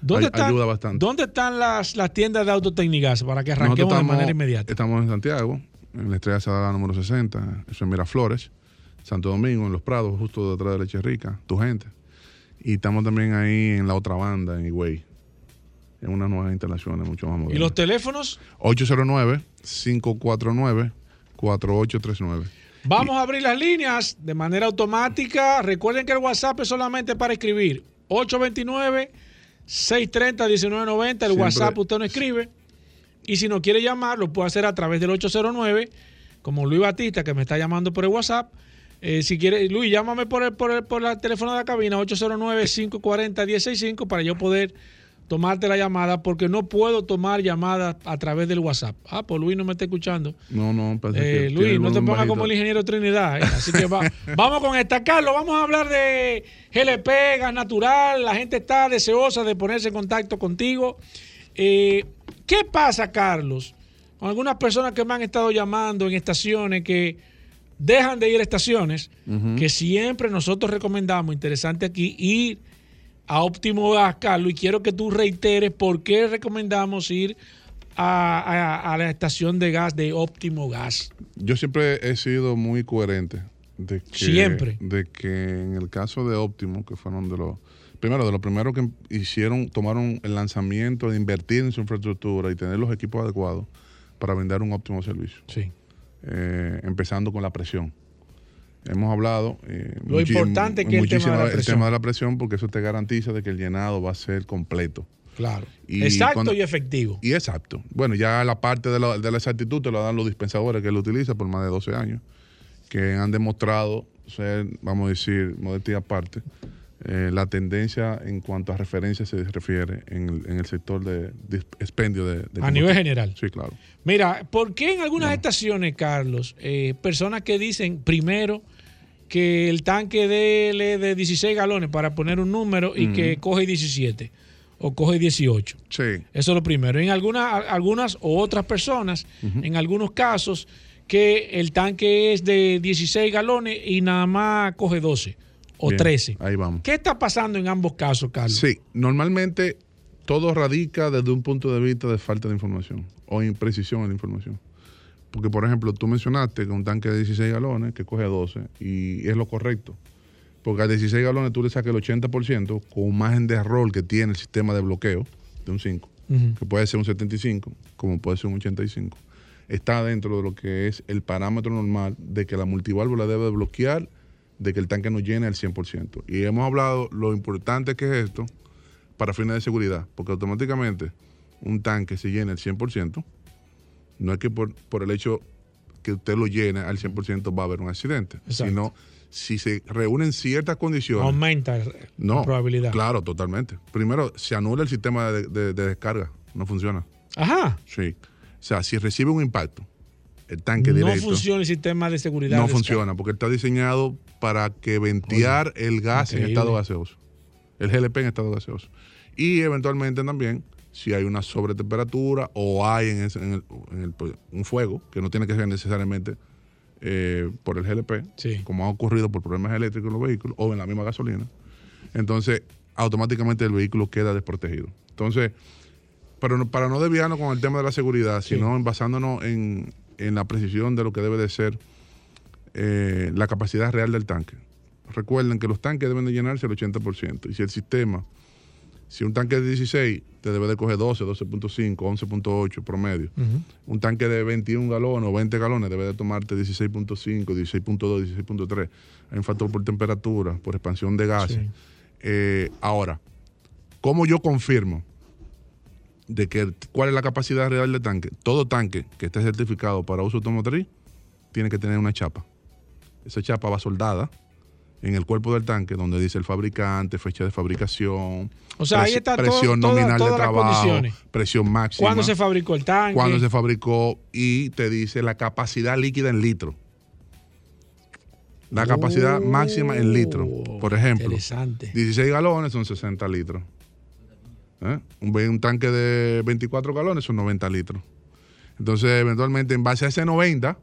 ¿Dónde están, ayuda bastante. ¿Dónde están las, las tiendas de autotécnicas para que arranquemos de manera inmediata? Estamos en Santiago, en la Estrella Sadala número 60, eso en Miraflores, Santo Domingo, en Los Prados, justo detrás de Leche Rica, tu gente. Y estamos también ahí en la otra banda, en Higüey, en unas nuevas instalaciones mucho más modernas. ¿Y los teléfonos? 809 549 4839. Vamos a abrir las líneas de manera automática. Recuerden que el WhatsApp es solamente para escribir. 829-630-1990. El WhatsApp usted no escribe. Y si no quiere llamar, lo puede hacer a través del 809, como Luis Batista, que me está llamando por el WhatsApp. Eh, si quiere, Luis, llámame por el, por el, por el teléfono de la cabina, 809-540-165, para yo poder tomarte la llamada porque no puedo tomar llamadas a través del WhatsApp. Ah, pues Luis no me está escuchando. No, no, eh, Luis, no te pongas como el ingeniero Trinidad. ¿eh? Así que [laughs] vamos con esta. Carlos, vamos a hablar de GLP, gas natural. La gente está deseosa de ponerse en contacto contigo. Eh, ¿Qué pasa, Carlos, con algunas personas que me han estado llamando en estaciones que dejan de ir a estaciones, que siempre nosotros recomendamos, interesante aquí, ir a Óptimo Gas, Carlos, y quiero que tú reiteres por qué recomendamos ir a, la estación de gas de Óptimo Gas. Yo siempre he sido muy coherente. De que, siempre. De que en el caso de Óptimo, que fueron de los. Primero, de lo primero que hicieron, tomaron el lanzamiento de invertir en su infraestructura y tener los equipos adecuados para vender un óptimo servicio. Sí. Eh, empezando con la presión hemos hablado. Eh, Lo importante que el tema, de la presión. el tema de la presión, porque eso te garantiza de que el llenado va a ser completo. Claro. exacto y efectivo. Y exacto. Bueno, ya la parte de la, de la exactitud te la dan los dispensadores que él utiliza por más de 12 años, que han demostrado ser, vamos a decir, modestia aparte, eh, la tendencia en cuanto a referencias se refiere en el, sector de, expendio de, A nivel general. Sí, claro. Mira, ¿por qué en algunas estaciones, Carlos, eh, personas que dicen primero que el tanque de, de 16 galones para poner un número y que coge 17 o coge 18. Sí. Eso es lo primero. En algunas, algunas o otras personas, en algunos casos, que el tanque es de 16 galones y nada más coge 12 o 13. Ahí vamos. ¿Qué está pasando en ambos casos, Carlos? Sí, normalmente todo radica desde un punto de vista de falta de información o imprecisión en la información. Porque, por ejemplo, tú mencionaste que un tanque de 16 galones que coge 12 y es lo correcto. Porque a 16 galones tú le sacas el 80% con un margen de error que tiene el sistema de bloqueo de un 5, que puede ser un 75, como puede ser un 85. Está dentro de lo que es el parámetro normal de que la multiválvula debe bloquear de que el tanque no llene al 100%. Y hemos hablado lo importante que es esto para fines de seguridad, porque automáticamente un tanque se llena al 100%, no es que por, por el hecho que usted lo llene al 100% va a haber un accidente, sino si se reúnen ciertas condiciones. Aumenta la probabilidad. Claro, totalmente. Primero, se anula el sistema de, descarga, no funciona. Ajá. Sí. O sea, si recibe un impacto, el tanque No directo. funciona el sistema de seguridad. No de funciona porque está diseñado para que ventear el gas en estado gaseoso. El GLP en estado gaseoso. Y eventualmente también, si hay una sobretemperatura o hay en, ese- en el- en el- pues, un fuego, que no tiene que ser necesariamente eh, por el GLP, como ha ocurrido por problemas eléctricos en los vehículos o en la misma gasolina, entonces automáticamente el vehículo queda desprotegido. Entonces, pero no- para no desviarnos con el tema de la seguridad, sino basándonos en, en la precisión de lo que debe de ser eh, la capacidad real del tanque. Recuerden que los tanques deben de llenarse el 80%. Y si el sistema, si un tanque de 16 te debe de coger 12, 12.5, 11.8 promedio. Un tanque de 21 galones o 20 galones debe de tomarte 16.5, 16.2, 16.3. Hay un factor por temperatura, por expansión de gases. Sí. Eh, ahora, ¿cómo yo confirmo de que cuál es la capacidad real del tanque? Todo tanque que esté certificado para uso automotriz tiene que tener una chapa. Esa chapa va soldada en el cuerpo del tanque donde dice el fabricante, fecha de fabricación, O sea, ahí está presión nominal de trabajo, presión máxima, ¿Cuándo se fabricó el tanque? cuándo se fabricó y te dice la capacidad líquida en litro. La capacidad máxima en litro. Por ejemplo, Oh, Interesante. 16 galones son 60 litros. ¿Eh? Un tanque de 24 galones son 90 litros. Entonces, eventualmente, en base a ese 90,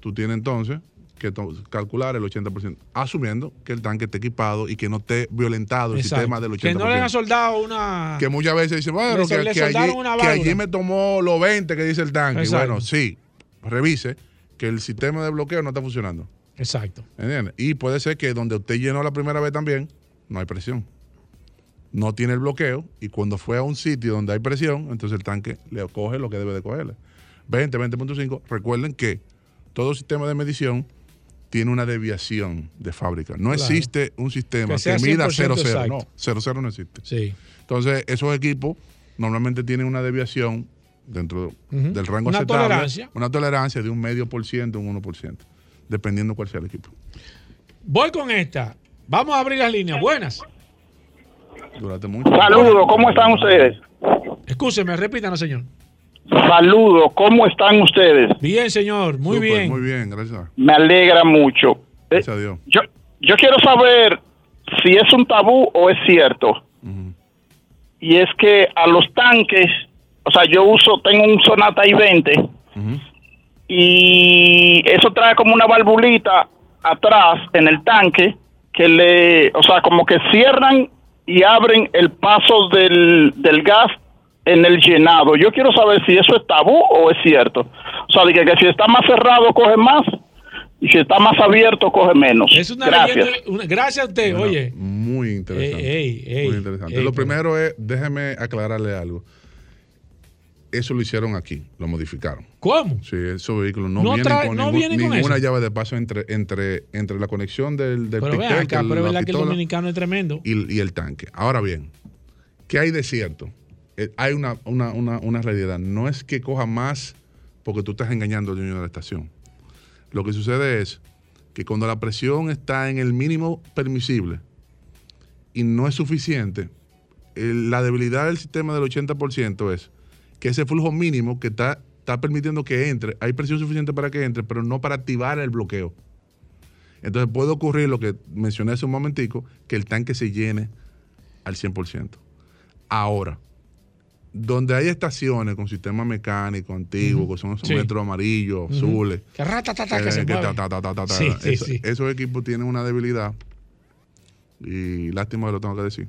tú tienes entonces que calcular el 80%, asumiendo que el tanque esté equipado y que no esté violentado el Exacto. sistema del 80%. Que no le han soldado una. Que muchas veces dicen, bueno, que, le que soldaron allí, que allí me tomó los 20 que dice el tanque. Exacto. Bueno, sí, revise que el sistema de bloqueo no está funcionando. Exacto. ¿Entiendes? Y puede ser que donde usted llenó la primera vez también, no hay presión. No tiene el bloqueo y cuando fue a un sitio donde hay presión, entonces el tanque le coge lo que debe de cogerle. 20, 20.5. Recuerden que todo sistema de medición tiene una desviación de fábrica. No Claro. existe un sistema Que mida 100% 0-0. exacto. No, 0-0 no existe. Sí. Entonces, esos equipos normalmente tienen una desviación dentro del rango Una aceptable. tolerancia. Una tolerancia de un medio por ciento, un 1%, dependiendo cuál sea el equipo. Voy con esta. Vamos a abrir las líneas. Buenas. Durante mucho. Saludos, ¿cómo están ustedes? Escúcheme, repítanos, señor. Saludos, ¿cómo están ustedes? Bien, señor. Muy bien. Muy bien, gracias. Me alegra mucho. Eh, Gracias a Dios. Yo, yo quiero saber si es un tabú o es cierto. Y es que a los tanques, o sea, yo uso, tengo un Sonata i20 y eso trae como una valvulita atrás en el tanque que le, o sea, como que cierran y abren el paso del, del gas en el llenado. Yo quiero saber si eso es tabú o es cierto. O sea, de que, que si está más cerrado coge más y si está más abierto coge menos. Es una Gracias. leyenda. una- gracias a usted, Bueno, oye. Muy interesante. Ey, ey, ey, muy interesante. ey, lo primero es, déjeme aclararle algo. Eso lo hicieron aquí, lo modificaron. ¿Cómo? Sí, esos vehículos no, No vienen con no ningún- vienen con ninguna eso. llave de paso entre, entre, entre la conexión del, del Pero piquete, acá, pero es la verdad que el dominicano es tremendo. y, y el tanque. Ahora bien, ¿qué hay de cierto? Eh, hay una, una, una, una realidad. No es que coja más porque tú estás engañando al dueño de la estación. Lo que sucede es que cuando la presión está en el mínimo permisible y no es suficiente, la debilidad del sistema del 80% es que ese flujo mínimo que está, está permitiendo que entre, hay presión suficiente para que entre, pero no para activar el bloqueo. Entonces puede ocurrir lo que mencioné hace un momentico, que el tanque se llene al 100%. Ahora, donde hay estaciones con sistema mecánico antiguo, que son esos metros amarillos, azules, Que. Esos equipos tienen una debilidad, y lástima que lo tengo que decir,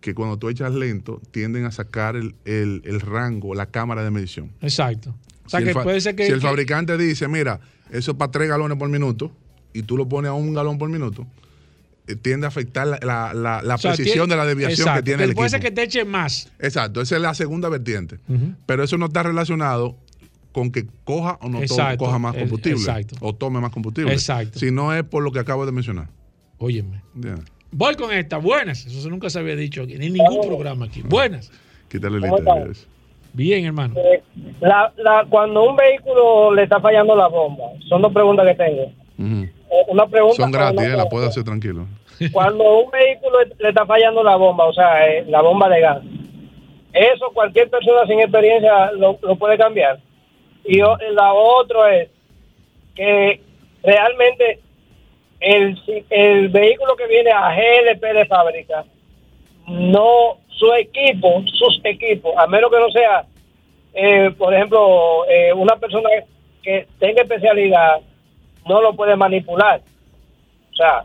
que cuando tú echas lento, tienden a sacar el, el- el rango, la cámara de medición. Exacto. O sea, si que puede ser que. si el fabricante dice, mira, eso es para tres galones por minuto, y tú lo pones a un galón por minuto, tiende a afectar la, la- la- la o sea, precisión tiene- de la desviación exacto, que tiene el Puede equipo. ser que te eche más. Exacto, esa es la segunda vertiente. Pero eso no está relacionado con que coja o no to- Exacto, coja más el- combustible. exacto. O tome más combustible. Exacto. Si no es por lo que acabo de mencionar. Óyeme. Voy con esta. Buenas. Eso nunca se había dicho aquí, ni en ningún programa aquí. Buenas. Quítale el ¿Cómo interés. estás? Bien, hermano. Eh, la, la, cuando un vehículo le está fallando la bomba, son dos preguntas que tengo. Eh, una pregunta Son gratis, eh, una- la puede hacer tranquilo. Cuando un vehículo le está fallando la bomba, o sea, eh, la bomba de gas, eso cualquier persona sin experiencia lo, puede cambiar. Y la otra es que realmente el, el vehículo que viene a GLP de fábrica, no su equipo, sus equipos, a menos que no sea, eh, por ejemplo, eh, una persona que tenga especialidad, no lo puede manipular. O sea,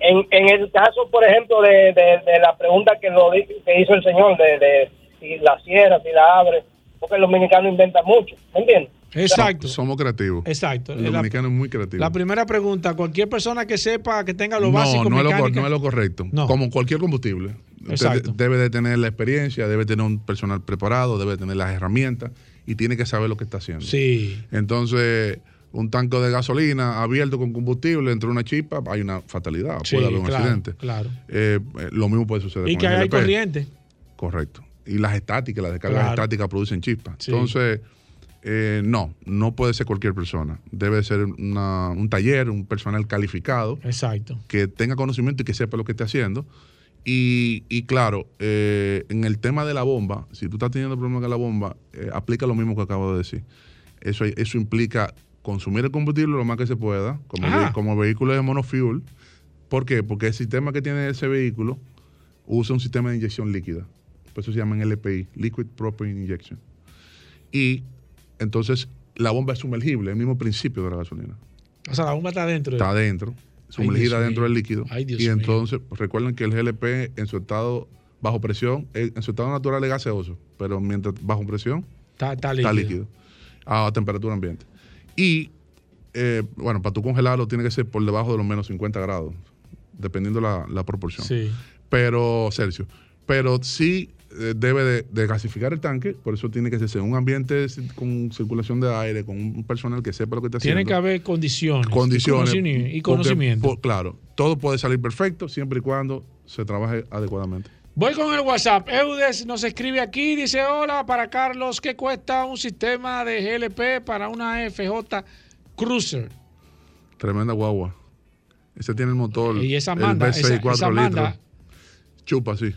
en, en el caso, por ejemplo, de, de- de la pregunta que, lo, di- que hizo el señor, de, de si la cierra, si la abre, porque el dominicano inventa mucho, ¿me entiendes? Exacto. Somos creativos. Exacto. El La- dominicano es muy creativo. La primera pregunta, cualquier persona que sepa, que tenga lo no, básico no es lo, no es lo correcto. No. Como cualquier combustible. Exacto. debe de tener la experiencia, debe tener un personal preparado, debe tener las herramientas y tiene que saber lo que está haciendo. Sí. Entonces, un tanque de gasolina abierto con combustible entre una chispa, hay una fatalidad, Sí, puede haber un claro, accidente. claro. Eh, eh, lo mismo puede suceder Y con que el hay LP. corriente. Correcto. Y las estáticas, las descargas Claro. estáticas producen chispas. Sí. Entonces, eh, no, no puede ser cualquier persona. Debe ser una- un taller, un personal calificado Exacto. que tenga conocimiento y que sepa lo que esté haciendo. Y, y claro, eh, en el tema de la bomba, si tú estás teniendo problemas con la bomba, eh, aplica lo mismo que acabo de decir. Eso, eso implica consumir el combustible lo más que se pueda, como, ve- como vehículo de monofuel. ¿Por qué? Porque el sistema que tiene ese vehículo usa un sistema de inyección líquida. Por eso se llama LPI, Liquid Propane Injection. Y entonces la bomba es sumergible, el mismo principio de la gasolina O sea, la bomba está adentro. está adentro, sumergida dentro del líquido. Ay, Dios y entonces, recuerden que el GLP en su estado bajo presión, eh, en su estado natural es gaseoso, pero mientras bajo presión Está, está está líquido. líquido a temperatura ambiente. Y eh, bueno, para tú congelarlo tiene que ser por debajo de los menos 50 grados, dependiendo la, la proporción. Sí. Pero, Celsius, pero sí eh, debe de, de gasificar el tanque, por eso tiene que ser un ambiente con circulación de aire, con un personal que sepa lo que está Tiene haciendo que haber condiciones. condiciones. Y conocimiento. porque, por- claro, todo puede salir perfecto siempre y cuando se trabaje adecuadamente. Voy con el WhatsApp. Eudes nos escribe aquí, dice, hola, para Carlos, ¿qué cuesta un sistema de GLP para una FJ Cruiser? Tremenda guagua. Ese tiene el motor. Y esa el manda, V6 esa- 4 esa litros. manda. Chupa, sí.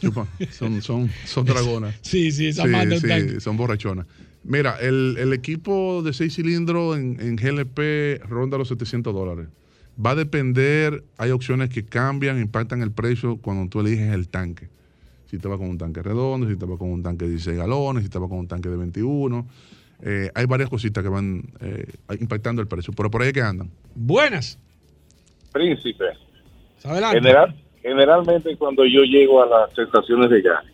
Chupa. Son, son, son [laughs] dragonas. Sí, sí, esa manda un sí, son borrachonas. Mira, el, el equipo de 6 cilindros en, en GLP ronda los 700 dólares. Va a depender, hay opciones que cambian, impactan el precio cuando tú eliges el tanque. Si te vas con un tanque redondo, si te vas con un tanque de 16 galones, si te vas con un tanque de 21. Eh, hay varias cositas que van eh, impactando el precio, pero por ahí es que andan. Buenas. Príncipe. Adelante. General, generalmente cuando yo llego a las estaciones de gas,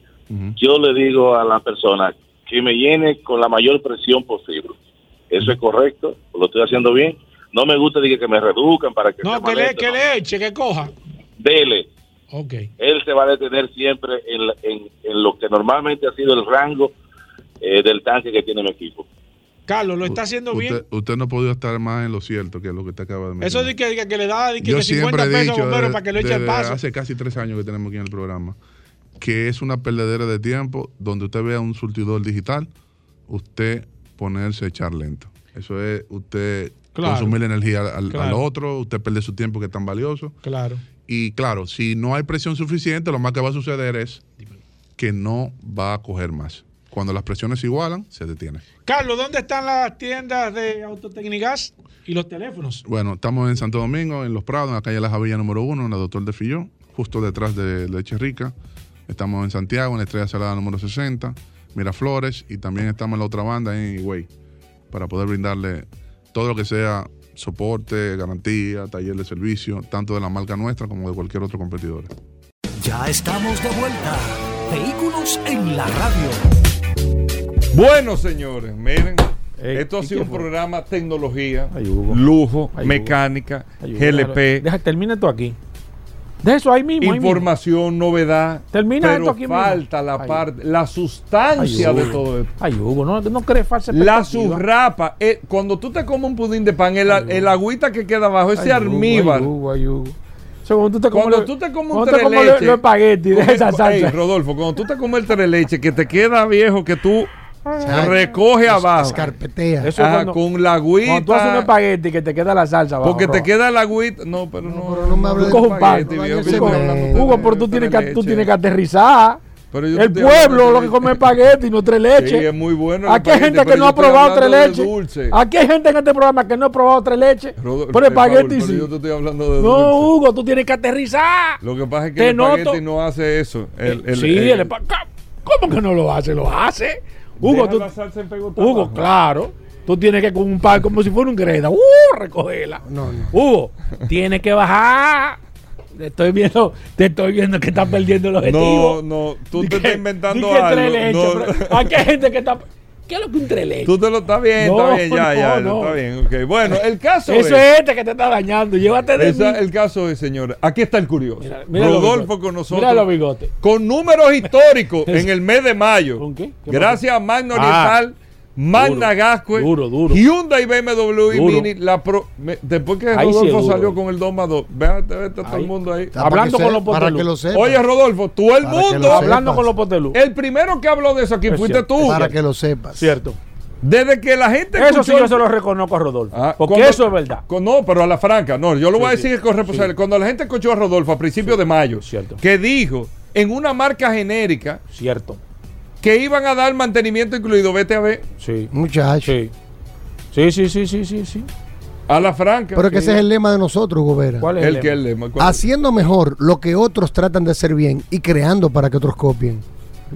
yo le digo a la persona que me llene con la mayor presión posible. Eso es correcto, lo estoy haciendo bien. No me gusta que me reduzcan para que No, que le, que le eche, que coja. Dele. Ok. Él se va a detener siempre en, la- en- en lo que normalmente ha sido el rango eh, del tanque que tiene mi equipo. Carlos, lo está haciendo bien. Usted, no ha podido estar más en lo cierto que lo que te acaba de mencionar. Eso de que, que le da de que, Yo de 50 siempre he pesos dicho, bombero para que lo eche el desde paso. hace casi tres años que tenemos aquí en el programa, que es una perdedera de tiempo donde usted vea un surtidor digital, usted ponerse a echar lento. Eso es usted Claro. consumir energía al, otro, usted pierde su tiempo que es tan valioso. Claro. Y claro, si no hay presión suficiente, lo más que va a suceder es que no va a coger más. Cuando las presiones se igualan, se detiene. Carlos, ¿dónde están las tiendas de Autotecnigas y los teléfonos? Bueno, estamos en Santo Domingo, en Los Prados, en la calle La Javilla número uno, en la Doctor de Fillón, justo detrás de Leche Rica. Estamos en Santiago, en la Estrella Salada número 60, Miraflores, y también estamos en la otra banda, en Higüey, para poder brindarle todo lo que sea soporte, garantía, taller de servicio, tanto de la marca nuestra como de cualquier otro competidor. Ya estamos de vuelta. Vehículos en la radio. Bueno, señores, miren. Esto ha ¿y sido un fue? programa tecnología, lujo, Ay, mecánica, Ay, GLP. Deja, termina esto aquí. Deja eso ahí mismo. ahí mismo. información, novedad. Termina pero esto aquí mismo. falta la Ay. parte, la sustancia Ay, de todo esto. Ay, Hugo, no, no crees falsa La surrapa, eh, cuando tú te comes un pudín de pan, el, el agüita que queda abajo, ese Ay, ay, Hugo, Hugo. O sea, cuando tú te comes Cuando lo- tú te comes un tres lo- leche, con- esa salsa. Rodolfo, cuando tú te comes el tres leche que te queda viejo, que tú Ay. recoge Es- abajo. Escarpetea. Eso es Ajá, cuando- con la agüita. Cuando tú haces un espagueti que te queda la salsa abajo. Porque te queda la agüita. No, pero no. no me hables Tú coges un pan. espagueti, no comer. hablando de Hugo, pero tú tienes, que, tú tienes que aterrizar. Pero yo El pueblo lo que come espagueti y no tres leches. Sí, es muy bueno el Aquí hay espagueti, gente que pero no ha probado tres leches. dulce. Aquí hay gente en este programa que no ha probado tres leches. Pero eh, espagueti pero sí. yo te estoy hablando de No, dulce. Hugo, tú tienes que aterrizar. Lo que pasa es que Te el espagueti no hace eso. El, el- sí, el- ¿Cómo que no lo hace? Lo hace. Hugo, tú-. Hugo, claro. Tú tienes que con un par como si fuera un greda. ¡Uh! Recogerla. No, no. Hugo, tienes que bajar. Te estoy viendo, te estoy viendo que estás perdiendo el objetivo. No, no, tú te estás inventando algo. leches, No. hay gente que está. ¿Qué es lo que un tres leches? Tú te lo estás bien, No, está bien, ya, no, ya, no. está bien, ok. Bueno, el caso Eso es, es este que te está dañando. Llévate de esa- mí. el caso es, señores, aquí está el curioso. mira los Rodolfo con nosotros. Mira los bigotes. Con números históricos [laughs] en el mes de mayo. ¿Con qué? ¿Qué Gracias a Magna Ah, Oriental, Magna Gascue, duro, duro. Hyundai BMW y. Mini. La pro- me- después que Ahí Rodolfo salió con el 2 más 2, véate, vete todo el mundo ahí. Para Hablando que con los Para potelú. que lo sepas. Oye, Rodolfo, tú el mundo. Hablando con los potelú. El primero que habló de eso aquí Es fuiste cierto. tú. Para que lo sepas. Cierto. Desde que la gente Eso sí yo se lo reconozco a Rodolfo. Ah, porque cuando- eso es verdad. con- no, pero a la franca, no, yo lo voy a decir sí, con responsabilidad. Cuando la gente escuchó a Rodolfo a principios de mayo, Cierto. que dijo en una marca genérica Cierto. Que iban a dar mantenimiento incluido, vete a ver, Sí. Muchacho. Sí. Sí, sí, sí, sí, sí, sí. a la franca. Pero que ese es el lema de nosotros, Hugo Vera. ¿Cuál es el el, que el lema. Haciendo mejor lo que otros tratan de hacer bien y creando para que otros copien.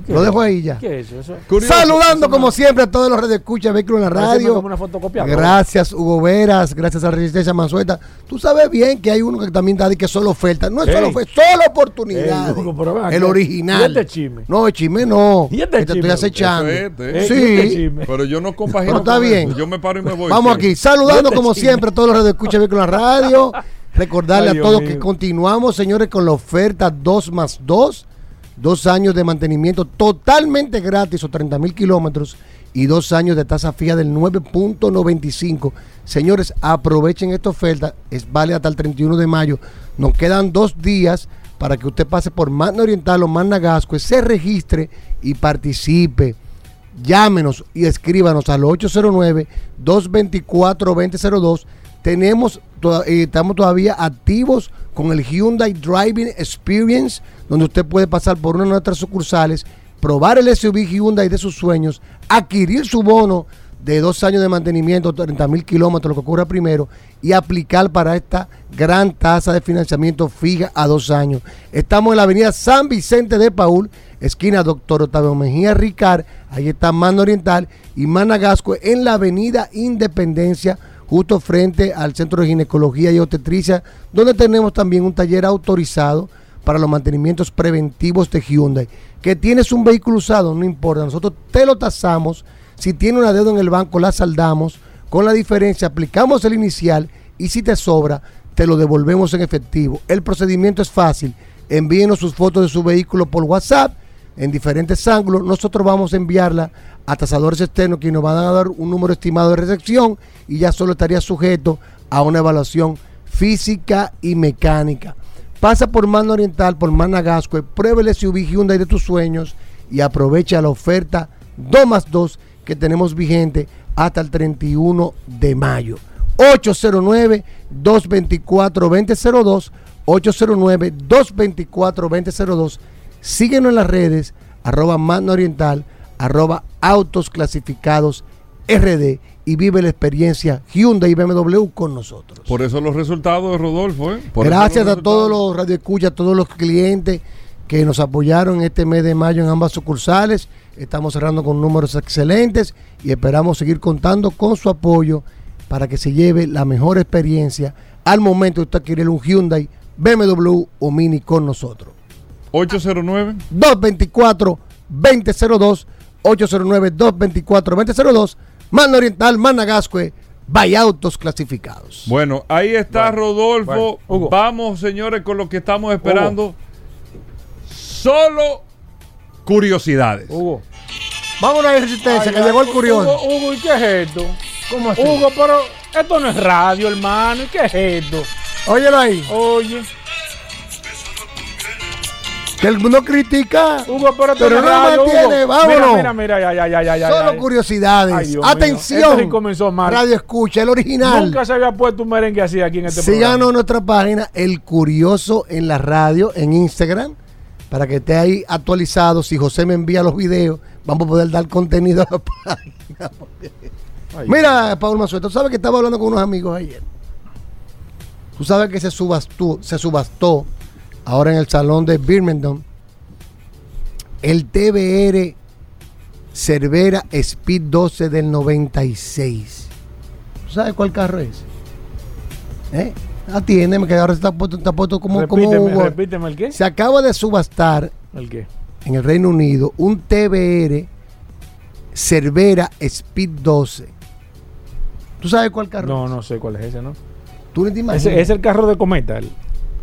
¿Qué Lo dejo ahí ya. ¿Qué es eso? Curioso. Saludando como siempre a todos los redes de escucha vehículos en la radio. como una fotocopia. Gracias, Hugo Veras. Gracias a Resistencia Mansueta. Tú sabes bien que hay uno que también da de que solo oferta. No es Ey. solo oferta, solo oportunidad. Ey, Hugo, pero ven aquí. el original. ¿Y este chisme? No, el chisme no. ¿Y este Que te chisme? estoy acechando. Este. Eh, Sí. ¿y este? Pero yo no compagino. Pero está bien. eso. Yo me paro y me voy. Vamos aquí, saludando Este como chisme. siempre a todos los redes de escucha vehículos en la radio. [laughs] Recordarle Ay, a todos mío. que continuamos, señores, con la oferta 2 más 2. Dos años de mantenimiento totalmente gratis o 30 mil kilómetros y dos años de tasa fija del 9.95. Señores, aprovechen esta oferta. Es vale hasta el 31 de mayo. Nos quedan dos días para que usted pase por Magna Oriental o Magna Gasco, se registre y participe. Llámenos y escríbanos al 809-224-2002. Tenemos, eh, estamos todavía activos con el Hyundai Driving Experience, donde usted puede pasar por una de nuestras sucursales, probar el SUV Hyundai de sus sueños, adquirir su bono de dos años de mantenimiento, 30 mil kilómetros, lo que ocurra primero, y aplicar para esta gran tasa de financiamiento fija a dos años. Estamos en la avenida San Vicente de Paul, esquina Doctor Octavio Mejía Ricard, ahí está Mano Oriental, y Managasco en la avenida Independencia, justo frente al Centro de Ginecología y Obstetricia, donde tenemos también un taller autorizado para los mantenimientos preventivos de Hyundai. Que tienes un vehículo usado, no importa, nosotros te lo tasamos. Si tiene una deuda en el banco, la saldamos. Con la diferencia, aplicamos el inicial y si te sobra, te lo devolvemos en efectivo. El procedimiento es fácil. Envíenos sus fotos de su vehículo por WhatsApp en diferentes ángulos. Nosotros vamos a enviarla a tasadores externos que nos van a dar un número estimado de recepción y ya solo estaría sujeto a una evaluación física y mecánica. Pasa por Mano Oriental, por Managasco, pruebe el SUV Hyundai de tus sueños y aprovecha la oferta 2 más 2 que tenemos vigente hasta el 31 de mayo. 809-224-2002, 809-224-2002. Síguenos en las redes, arroba Mano Oriental, arroba Autos Clasificados RD y vive la experiencia Hyundai y BMW con nosotros. Por eso los resultados de Rodolfo, ¿eh? Por Gracias a todos los radioescuchas, a todos los clientes que nos apoyaron este mes de mayo en ambas sucursales. Estamos cerrando con números excelentes y esperamos seguir contando con su apoyo para que se lleve la mejor experiencia al momento de usted adquirir un Hyundai, BMW o Mini con nosotros. 809 224-2002, 809-224-2002, Mano Oriental, Managascue, Vaya Autos Clasificados. Bueno, ahí está Rodolfo. bueno. Vamos, señores, con lo que estamos esperando. Solo curiosidades. Hugo. Vámonos a resistencia, Ay, que ay, llegó el curioso. Hugo, Hugo, ¿y qué es esto? ¿Cómo así? Hugo, pero esto no es radio, hermano. ¿Y qué es esto? Óyelo ahí. Oye, Que el mundo critica. Hugo, pero no mantiene, Hugo. vámonos. Mira, mira, mira, ya, ya, ya, ya. Solo curiosidades. Ay. Atención. Esto sí comenzó mal. Radio Escucha, el original. Nunca se había puesto un merengue así aquí en este Síganos programa. en nuestra página El Curioso en la radio en Instagram. para que esté ahí actualizado. Si José me envía los videos, vamos a poder dar contenido a la página. Mira, Paul Mazueta, tú sabes que estaba hablando con unos amigos ayer. Tú sabes que se subastó, se subastó ahora en el salón de Birmingham el TBR Cervera Speed 12 del 96. ¿Tú sabes cuál carro es? ¿Eh? Atiéndeme que ahora está puesto, está puesto como, como Repíteme, Hugo. repíteme el qué. Se acaba de subastar ¿El qué? en el Reino Unido un TBR Cervera Speed 12. ¿Tú sabes cuál carro? No, no sé cuál es ese, ¿no? ¿Tú no te imaginas? Ese es el carro de cometa. el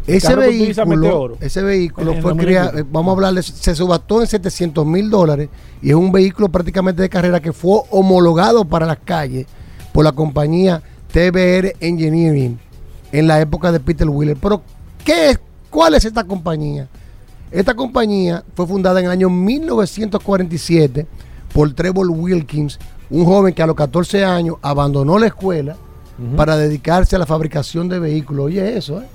Ese vehículo, ese vehículo En fue 2000 creado, vamos a hablarle, se subastó en 700 mil dólares y es un vehículo prácticamente de carrera que fue homologado para las calles por la compañía TBR Engineering en la época de Peter Wheeler. Pero, ¿qué es, ¿cuál es esta compañía? Esta compañía fue fundada en el año 1947 por Trevor Wilkins, un joven que a los 14 años abandonó la escuela Para dedicarse a la fabricación de vehículos. Oye, eso, ¿eh?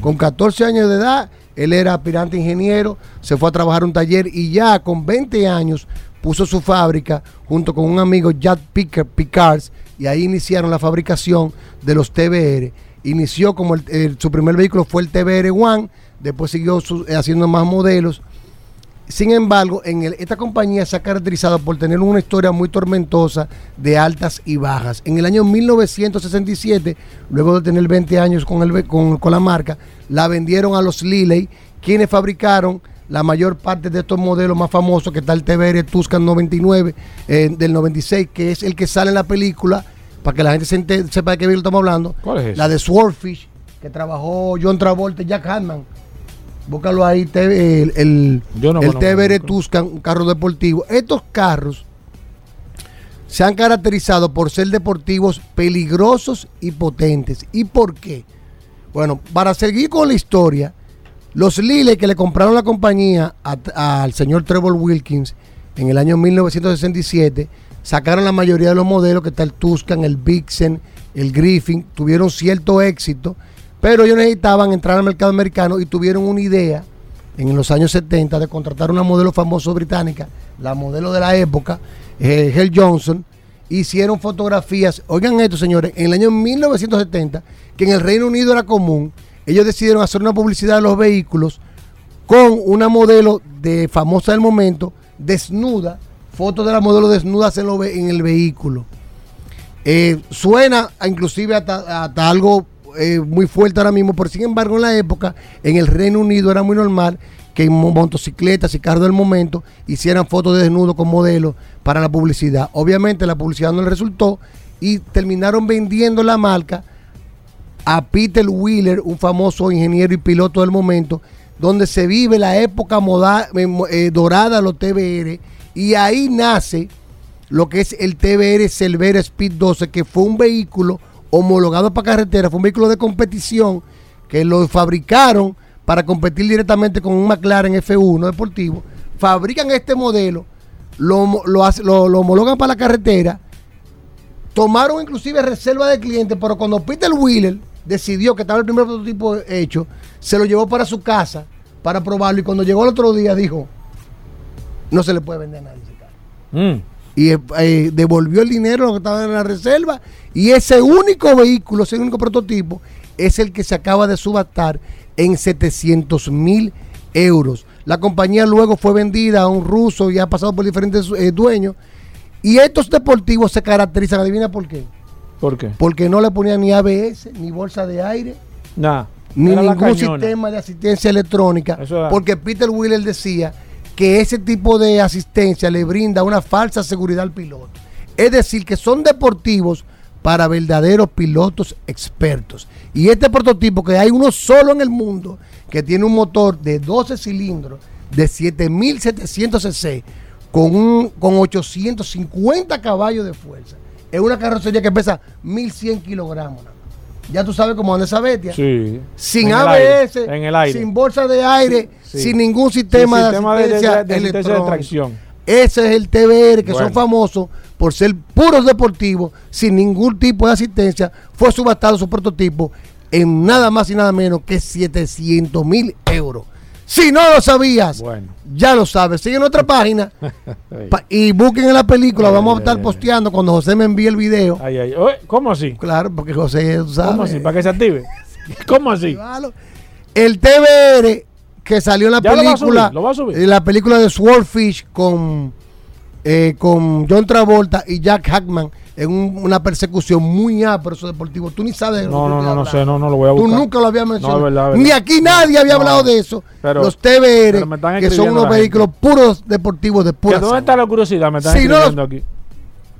Con 14 años de edad, él era aspirante ingeniero, se fue a trabajar a un taller y ya con 20 años puso su fábrica junto con un amigo Jack Picker, Picards y ahí iniciaron la fabricación de los TBR. Inició como el- el- su primer vehículo fue el TBR One, después siguió su- eh, haciendo más modelos. Sin embargo, en el- esta compañía se ha caracterizado por tener una historia muy tormentosa de altas y bajas. En el año 1967, luego de tener 20 años con, el, con, con la marca, la vendieron a los Liley, quienes fabricaron la mayor parte de estos modelos más famosos, que está el TBR Tuscan 99 eh, del 96, que es el que sale en la película, para que la gente se ente- sepa de qué vehículo estamos hablando. ¿Cuál es? La de Swordfish, que trabajó John Travolta y Jack Hanman. Búscalo ahí, te- el, el, no el TBR Tuscan, un carro deportivo. Estos carros se han caracterizado por ser deportivos peligrosos y potentes. ¿Y por qué? Bueno, para seguir con la historia, los Lille que le compraron la compañía al señor Trevor Wilkins en el año 1967 sacaron la mayoría de los modelos, que está el Tuscan, el Vixen, el Griffin, tuvieron cierto éxito, pero ellos necesitaban entrar al mercado americano y tuvieron una idea en los años 70 de contratar una modelo famosa británica, la modelo de la época, eh, Hell Johnson, hicieron fotografías, oigan esto señores, en el año 1970, que en el Reino Unido era común, ellos decidieron hacer una publicidad de los vehículos con una modelo de famosa del momento, desnuda, fotos de la modelo desnudas en, lo en el vehículo. Eh, suena inclusive hasta algo eh, muy fuerte ahora mismo, pero sin embargo en la época en el Reino Unido era muy normal que motocicletas y carros del momento hicieran fotos de desnudo con modelos para la publicidad. Obviamente la publicidad no le resultó y terminaron vendiendo la marca a Peter Wheeler, un famoso ingeniero y piloto del momento, donde se vive la época moda- eh, eh, dorada de los TBR, y ahí nace lo que es el TBR Cervera Speed 12, que fue un vehículo homologado para carretera, fue un vehículo de competición que lo fabricaron para competir directamente con un McLaren F1 deportivo. Fabrican este modelo, lo, lo homologan para la carretera, tomaron inclusive reserva de clientes, pero cuando Peter Wheeler decidió que estaba el primer prototipo hecho, se lo llevó para su casa para probarlo y cuando llegó el otro día dijo, no se le puede vender a nadie ese carro. Mm. Y eh, eh, devolvió el dinero lo que estaba en la reserva y ese único vehículo, ese único prototipo, es el que se acaba de subastar en 700 mil euros. La compañía luego fue vendida a un ruso y ha pasado por diferentes eh, dueños. Y estos deportivos se caracterizan, adivina por qué. ¿Por qué? Porque no le ponían ni ABS, ni bolsa de aire, Nah. ni ningún sistema de asistencia electrónica. Eso Porque Peter Wheeler decía que ese tipo de asistencia le brinda una falsa seguridad al piloto. Es decir, que son deportivos para verdaderos pilotos expertos. Y este prototipo, que hay uno solo en el mundo, que tiene un motor de 12 cilindros, de 7700 cc, con, un, con 850 caballos de fuerza. Es una carrocería que pesa 1100 kilogramos. Ya tú sabes cómo anda esa bestia. Sí. Sin En el ABS, aire, en el aire. sin bolsa de aire, Sí. sin ningún sistema, de de- de- asistencia, de tracción. Ese es el TBR, que Bueno. son famosos por ser puros deportivos, sin ningún tipo de asistencia. Fue subastado su prototipo en nada más y nada menos que 700 mil euros. Si no lo sabías, ya lo sabes. Sigue en otra [laughs] página pa- y busquen en la película. Vamos a estar posteando cuando José me envíe el video. Ay, ¿Cómo así? Claro, porque José, tú sabes. ¿Cómo así? ¿Para que se active? [laughs] ¿Cómo así? El TBR que salió en la Ya lo va a película, subir, lo va a subir. en la película de Swordfish con, eh, con John Travolta y Jack Hackman en un- una persecución muy ápero eso deportivo. Tú ni sabes de lo No, que no, no, no sé, no, no lo voy a Tú buscar. nunca lo habías mencionado. No, verdad, Ni aquí nadie había No, hablado de eso. pero- Los TBR, que son unos vehículos puros deportivos de ¿Que pura ¿Dónde está la curiosidad? Me están Si no escribiendo aquí.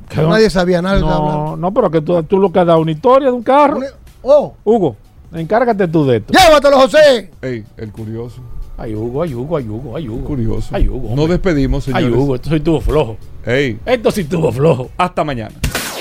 ¿Que Nadie sabía, estaba No, no, pero que tú, tú lo que has dado una historia de un carro. Oh. Hugo, encárgate tú de esto. Llévatelo, José. Ey, el curioso. Ay, Hugo, ay, Hugo, ay, Hugo, ay, Hugo. Curioso. Ay, Hugo. Nos despedimos, Ay, señores. Hugo, esto soy tubo flojo. Ey. Esto sí tuvo flojo. Hasta mañana.